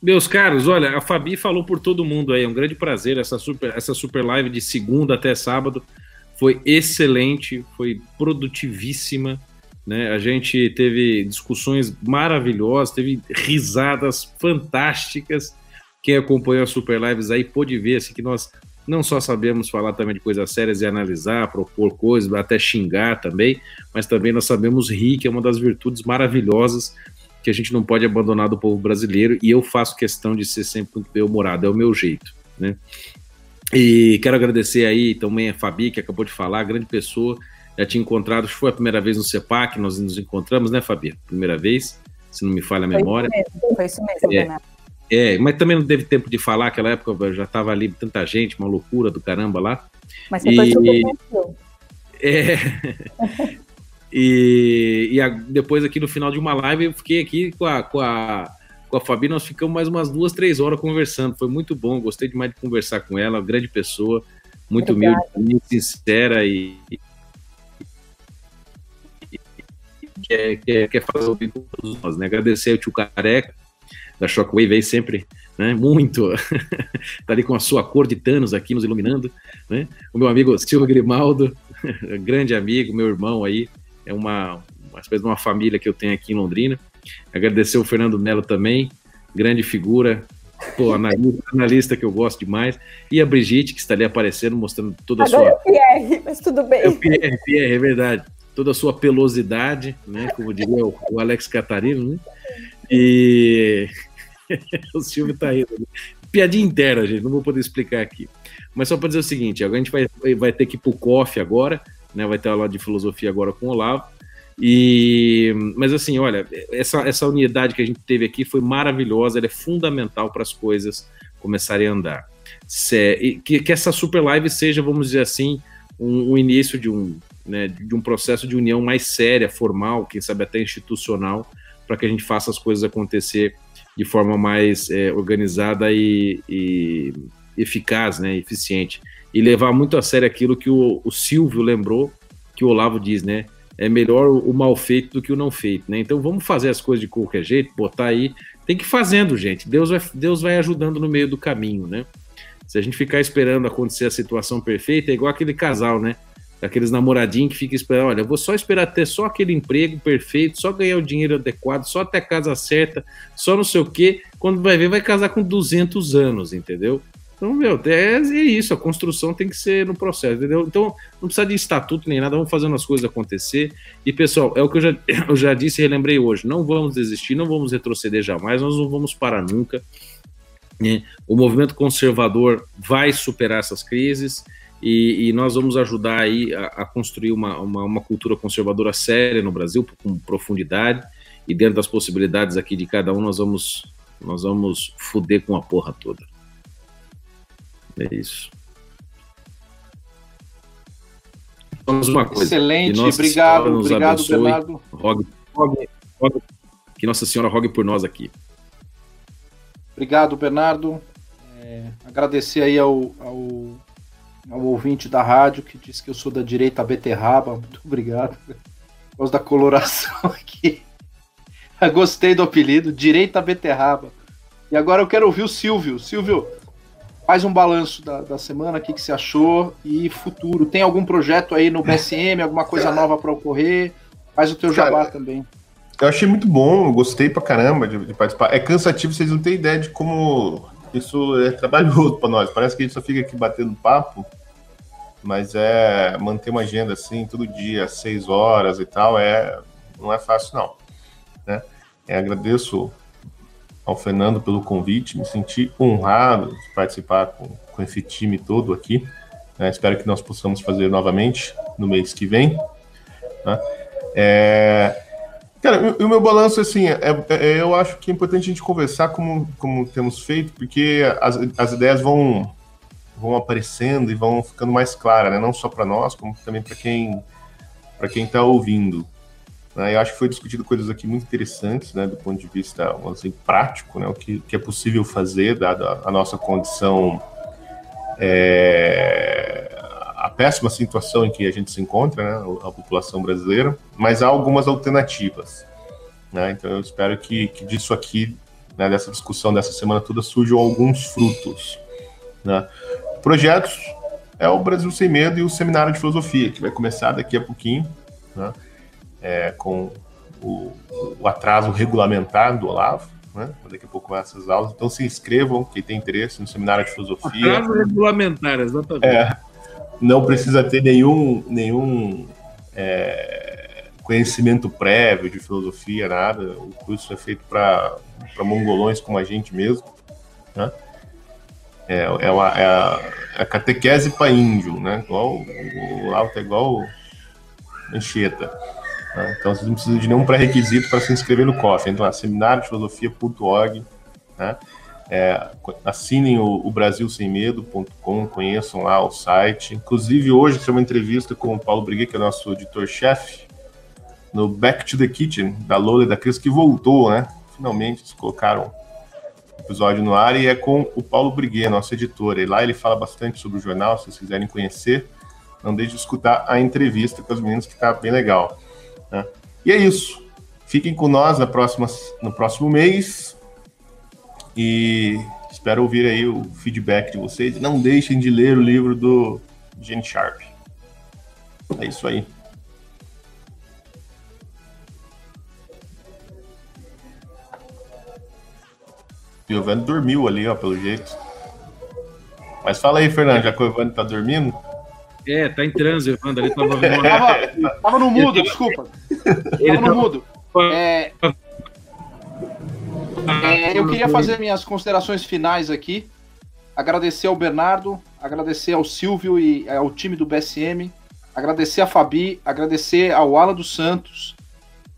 Meus caros, olha, a Fabi falou por todo mundo aí, é um grande prazer essa super, essa super live de segunda até sábado. Foi excelente, foi produtivíssima, né? A gente teve discussões maravilhosas, teve risadas fantásticas quem acompanhou as Super Lives aí pôde ver assim, que nós não só sabemos falar também de coisas sérias e analisar, propor coisas, até xingar também, mas também nós sabemos rir, que é uma das virtudes maravilhosas que a gente não pode abandonar do povo brasileiro, e eu faço questão de ser sempre muito bem-humorado, é o meu jeito, né? E quero agradecer aí também a Fabi, que acabou de falar, grande pessoa, já tinha encontrado, foi a primeira vez no CEPAC, nós nos encontramos, né, Fabi? Primeira vez, se não me falha a memória. Foi isso mesmo, foi isso mesmo, é, é, mas também não teve tempo de falar, aquela época já estava ali tanta gente, uma loucura do caramba lá. Mas você e, foi super É. [laughs] e, e a, depois aqui no final de uma live eu fiquei aqui com a, com a, com a Fabi, nós ficamos mais umas duas, três horas conversando. Foi muito bom, gostei demais de conversar com ela, grande pessoa, muito Obrigada. humilde, muito sincera e, quer, quer, quer fazer o bem com todos nós, né? Agradecer ao tio Careca, da Shockwave aí sempre, né, muito, [laughs] tá ali com a sua cor de Thanos aqui nos iluminando, né, o meu amigo Silvio Grimaldo, [laughs] grande amigo, meu irmão aí, é uma, uma espécie de uma família que eu tenho aqui em Londrina. Agradecer o Fernando Melo também, grande figura, pô, [laughs] analista, analista, que eu gosto demais, e a Brigitte, que está ali aparecendo, mostrando toda a sua. É o Pierre, mas tudo bem. É o Pierre, Pierre, é verdade. Toda a sua pelosidade, né? Como diria o, o Alex Catarino, né? E [laughs] o Silvio tá rindo. Né? Piadinha interna, gente, não vou poder explicar aqui. Mas só para dizer o seguinte, a gente vai, vai ter que ir pro COF agora, né? Vai ter aula de filosofia agora com o Olavo. E, mas assim, olha, essa, essa unidade que a gente teve aqui foi maravilhosa, ela é fundamental para as coisas começarem a andar. Se, que, que essa super live seja, vamos dizer assim, um, um início de um, né, de um processo de união mais séria, formal, quem sabe até institucional, para que a gente faça as coisas acontecer de forma mais é, organizada e, e, eficaz, né, eficiente. E levar muito a sério aquilo que o, o Silvio lembrou, que o Olavo diz, né? é melhor o mal feito do que o não feito, né? Então vamos fazer as coisas de qualquer jeito, botar aí. Tem que ir fazendo, gente. Deus vai, Deus vai ajudando no meio do caminho, né? Se a gente ficar esperando acontecer a situação perfeita, é igual aquele casal, né? Aqueles namoradinhos que ficam esperando, olha, eu vou só esperar ter só aquele emprego perfeito, só ganhar o dinheiro adequado, só ter a casa certa, só não sei o quê. Quando vai ver, vai casar com 200 anos, entendeu? Então, meu, é, é, isso, a construção tem que ser no processo, entendeu? Então, não precisa de estatuto nem nada, vamos fazendo as coisas acontecer. E, pessoal, é o que eu já, [laughs] eu já disse e relembrei hoje: não vamos desistir, não vamos retroceder jamais, nós não vamos parar nunca. Né? O movimento conservador vai superar essas crises e, e nós vamos ajudar aí a, a construir uma, uma, uma cultura conservadora séria no Brasil, com profundidade, e dentro das possibilidades aqui de cada um, nós vamos, nós vamos fuder com a porra toda. É isso. Vamos uma coisa. Excelente, obrigado, obrigado, abençoe. Bernardo. Rogue, rogue, rogue, que Nossa Senhora rogue por nós aqui. Obrigado, Bernardo. É, agradecer aí ao, ao, ao, ouvinte da rádio que disse que eu sou da direita beterraba. Muito obrigado. Gosto da coloração [laughs] aqui. Gostei do apelido, direita beterraba. E agora eu quero ouvir o Silvio. Silvio, faz um balanço da, da semana, o que, que você achou e futuro. Tem algum projeto aí no BSM, alguma coisa nova para ocorrer? Faz o teu Cara, jabá também. Eu achei muito bom, gostei pra caramba de, de, participar. É cansativo, vocês não têm ideia de como isso é trabalhoso para nós. Parece que a gente só fica aqui batendo papo, mas é manter uma agenda assim, todo dia, seis horas e tal, é não é fácil não. Né? É, agradeço ao Fernando pelo convite, me senti honrado de participar com, com esse time todo aqui. Né? Espero que nós possamos fazer novamente no mês que vem. Né? É... Cara, o meu balanço, assim, é, é, eu acho que é importante a gente conversar como, como temos feito, porque as, as ideias vão, vão aparecendo e vão ficando mais claras, né? não só para nós, como também para quem para quem está ouvindo. Né? Eu acho que foi discutido coisas aqui muito interessantes, né, do ponto de vista assim, prático, né, o que, que é possível fazer, dada a nossa condição, é, a péssima situação em que a gente se encontra, né, a população brasileira, mas há algumas alternativas. Né? Então eu espero que, que disso aqui, né, dessa discussão dessa semana toda, surjam alguns frutos. Né? Projetos é o Brasil Sem Medo e o Seminário de Filosofia, que vai começar daqui a pouquinho. Né? É, com o, o, atraso regulamentar do Olavo, né? Daqui a pouco vai essas aulas. Então se inscrevam, quem tem interesse no seminário de filosofia. Atraso regulamentar, exatamente. É, não precisa ter nenhum, nenhum é, conhecimento prévio de filosofia, nada. O curso é feito para mongolões como a gente mesmo. Né? É, é, uma, é a, é a catequese para índio, né? Igual, o Olavo é igual Anchieta. Né? Então vocês não precisam de nenhum pré-requisito para se inscrever no COF. Então, é seminariofilosofia.org, né? É, assinem o, o brasilsemmedo.com, conheçam lá o site. Inclusive, hoje tem uma entrevista com o Paulo Briguet, que é nosso editor-chefe, no Back to the Kitchen, da Lola e da Cris, que voltou, né? Finalmente, eles colocaram o episódio no ar e é com o Paulo Briguet, nosso editor. E lá ele fala bastante sobre o jornal, se vocês quiserem conhecer. Não deixe de escutar a entrevista com os meninos, que está bem legal. Né? E é isso. Fiquem com nós na próxima, no próximo mês e espero ouvir aí o feedback de vocês. Não deixem de ler o livro do Gene Sharp. É isso aí. Evandro dormiu ali, ó, pelo jeito. Mas fala aí, Fernando, já que o Evandro tá dormindo? É, tá em transe, Evandro. Ele tava, [laughs] tava, tava no mudo, desculpa. Ele tava no mudo. É, é, eu queria fazer minhas considerações finais aqui. Agradecer ao Bernardo, agradecer ao Silvio e ao time do BSM, agradecer a Fabi, agradecer ao Alan dos Santos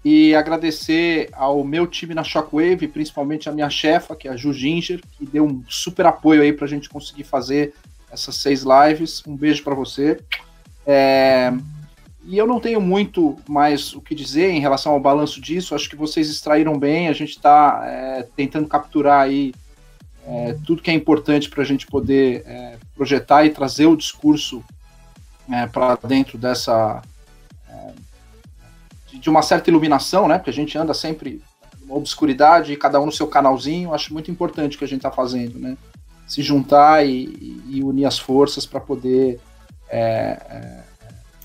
e agradecer ao meu time na Shockwave, principalmente a minha chefa, que é a Ju Ginger, que deu um super apoio aí pra gente conseguir fazer essas seis lives. Um beijo para você. É... E eu não tenho muito mais o que dizer em relação ao balanço disso. Acho que vocês extraíram bem. A gente está é, tentando capturar aí é, tudo que é importante para a gente poder é, projetar e trazer o discurso é, para dentro dessa é, de uma certa iluminação, né? Porque a gente anda sempre numa obscuridade, cada um no seu canalzinho. Acho muito importante o que a gente está fazendo, né? Se juntar e, e unir as forças para poder é,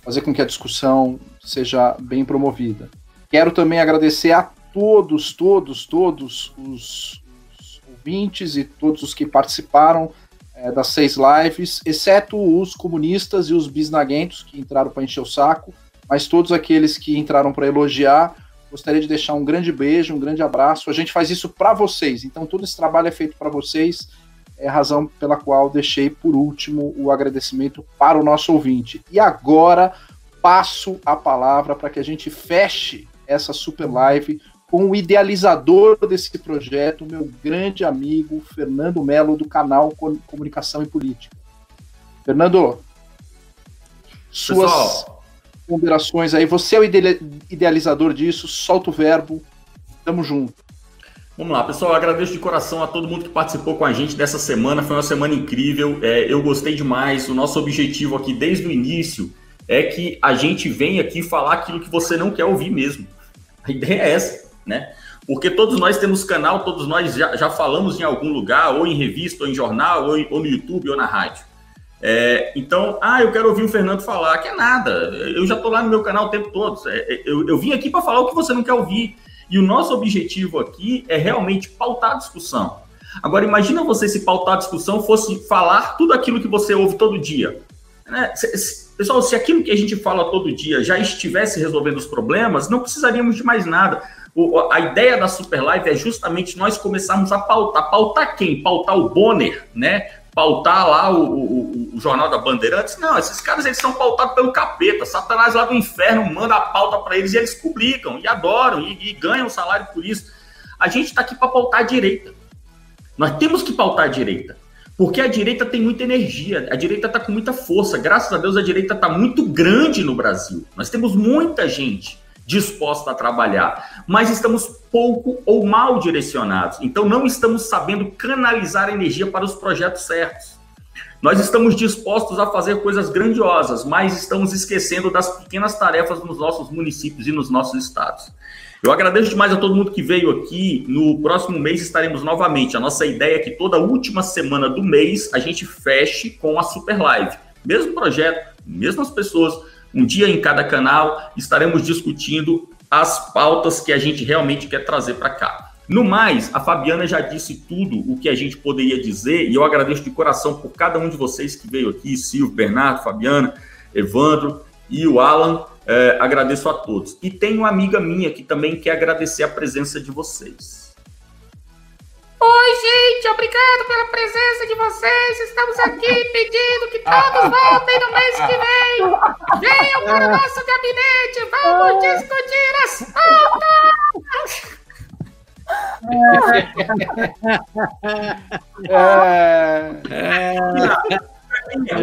fazer com que a discussão seja bem promovida. Quero também agradecer a todos, todos, todos os, os ouvintes e todos os que participaram é, das seis lives, exceto os comunistas e os bisnaguentos que entraram para encher o saco, mas todos aqueles que entraram para elogiar, gostaria de deixar um grande beijo, um grande abraço. A gente faz isso para vocês, então todo esse trabalho é feito para vocês é a razão pela qual deixei por último o agradecimento para o nosso ouvinte. E agora passo a palavra para que a gente feche essa super live com o idealizador desse projeto, meu grande amigo Fernando Melo, do canal Comunicação e Política. Fernando, suas Pessoal. ponderações aí. Você é o idealizador disso, solta o verbo. Tamo junto. Vamos lá, pessoal. Eu agradeço de coração a todo mundo que participou com a gente dessa semana. Foi uma semana incrível. É, eu gostei demais. O nosso objetivo aqui desde o início é que a gente venha aqui falar aquilo que você não quer ouvir mesmo. A ideia é essa, né? Porque todos nós temos canal, todos nós já, já falamos em algum lugar, ou em revista, ou em jornal, ou, em, ou no YouTube, ou na rádio. É, então, ah, eu quero ouvir o Fernando falar. Que é nada. Eu já estou lá no meu canal o tempo todo. É, eu, eu vim aqui para falar o que você não quer ouvir. E o nosso objetivo aqui é realmente pautar a discussão. Agora, imagina você se pautar a discussão fosse falar tudo aquilo que você ouve todo dia. Né? Pessoal, se aquilo que a gente fala todo dia já estivesse resolvendo os problemas, não precisaríamos de mais nada. O, a ideia da Super Live é justamente nós começarmos a pautar. Pautar quem? Pautar o Bonner, né? pautar lá o, o, o, Jornal da Bandeirantes. Não, esses caras eles são pautados pelo capeta. Satanás lá do inferno manda a pauta para eles e eles publicam e adoram e, e ganham salário por isso. A gente está aqui para pautar a direita. Nós temos que pautar a direita. Porque a direita tem muita energia, a direita está com muita força. Graças a Deus, a direita está muito grande no Brasil. Nós temos muita gente disposta a trabalhar, mas estamos pouco ou mal direcionados. Então não estamos sabendo canalizar a energia para os projetos certos. Nós estamos dispostos a fazer coisas grandiosas, mas estamos esquecendo das pequenas tarefas nos nossos municípios e nos nossos estados. Eu agradeço demais a todo mundo que veio aqui. No próximo mês estaremos novamente. A nossa ideia é que toda última semana do mês a gente feche com a Super Live. Mesmo projeto, mesmas pessoas, um dia em cada canal, estaremos discutindo as pautas que a gente realmente quer trazer para cá. No mais, a Fabiana já disse tudo o que a gente poderia dizer e eu agradeço de coração por cada um de vocês que veio aqui, Silvio, Bernardo, Fabiana, Evandro e o Alan. É, agradeço a todos. E tem uma amiga minha que também quer agradecer a presença de vocês. Oi, gente, obrigado pela presença de vocês. Estamos aqui pedindo que todos voltem no mês que vem. Venham para o nosso gabinete, vamos discutir as pautas. É... É...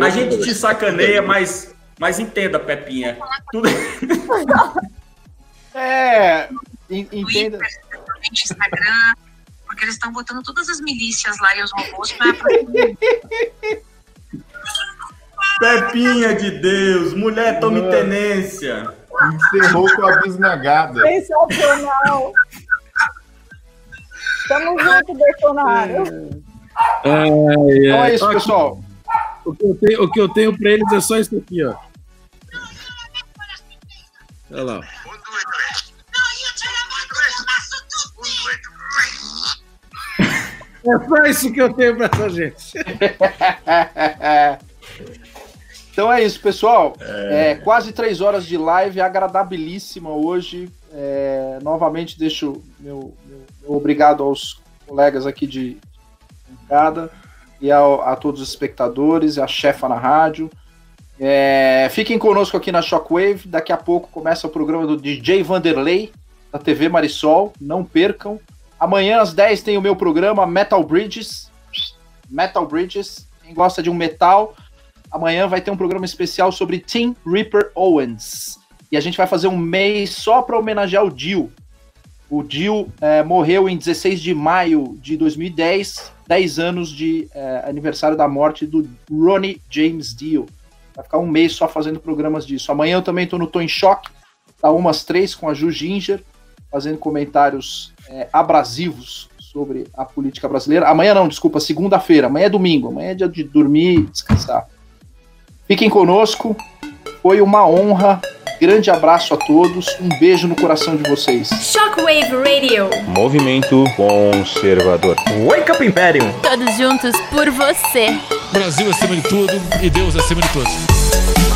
A gente te sacaneia, mas, mas entenda, Pepinha. Tudo... É, entenda. Instagram porque eles estão botando todas as milícias lá e os robôs para. Pepinha de Deus, mulher tome ah. tenência. Encerrou com a bisnagada. Sensacional. Tamo junto, Bolsonaro. É, é, então é isso, pessoal. O que eu tenho, o que eu tenho pra eles é só isso aqui, ó. Olha lá. É só isso que eu tenho pra essa gente. [laughs] Então é isso, pessoal. É, quase três horas de live, agradabilíssima hoje. É, novamente deixo meu obrigado aos colegas aqui de bancada e ao- a todos os espectadores, a chefa na rádio. É, fiquem conosco aqui na Shockwave. Daqui a pouco começa o programa do DJ Vanderlei, da TV Marisol. Não percam. Amanhã às 10 tem o meu programa Metal Bridges. Metal Bridges. Quem gosta de um metal, amanhã vai ter um programa especial sobre Tim Ripper Owens. E a gente vai fazer um mês só para homenagear o Dio. O Dio eh, morreu em 16 de maio de 2010, 10 anos de eh, aniversário da morte do Ronnie James Dio. Vai ficar um mês só fazendo programas disso. Amanhã eu também estou no Tô em Choque, tá umas três com a Ju Ginger, fazendo comentários eh, abrasivos sobre a política brasileira. Amanhã não, desculpa, segunda-feira. Amanhã é domingo. Amanhã é dia de dormir e descansar. Fiquem conosco. Foi uma honra. Grande abraço a todos. Um beijo no coração de vocês. Shockwave Radio. Movimento Conservador. Wake Up Imperium. Todos juntos por você. Brasil acima de tudo e Deus acima de todos.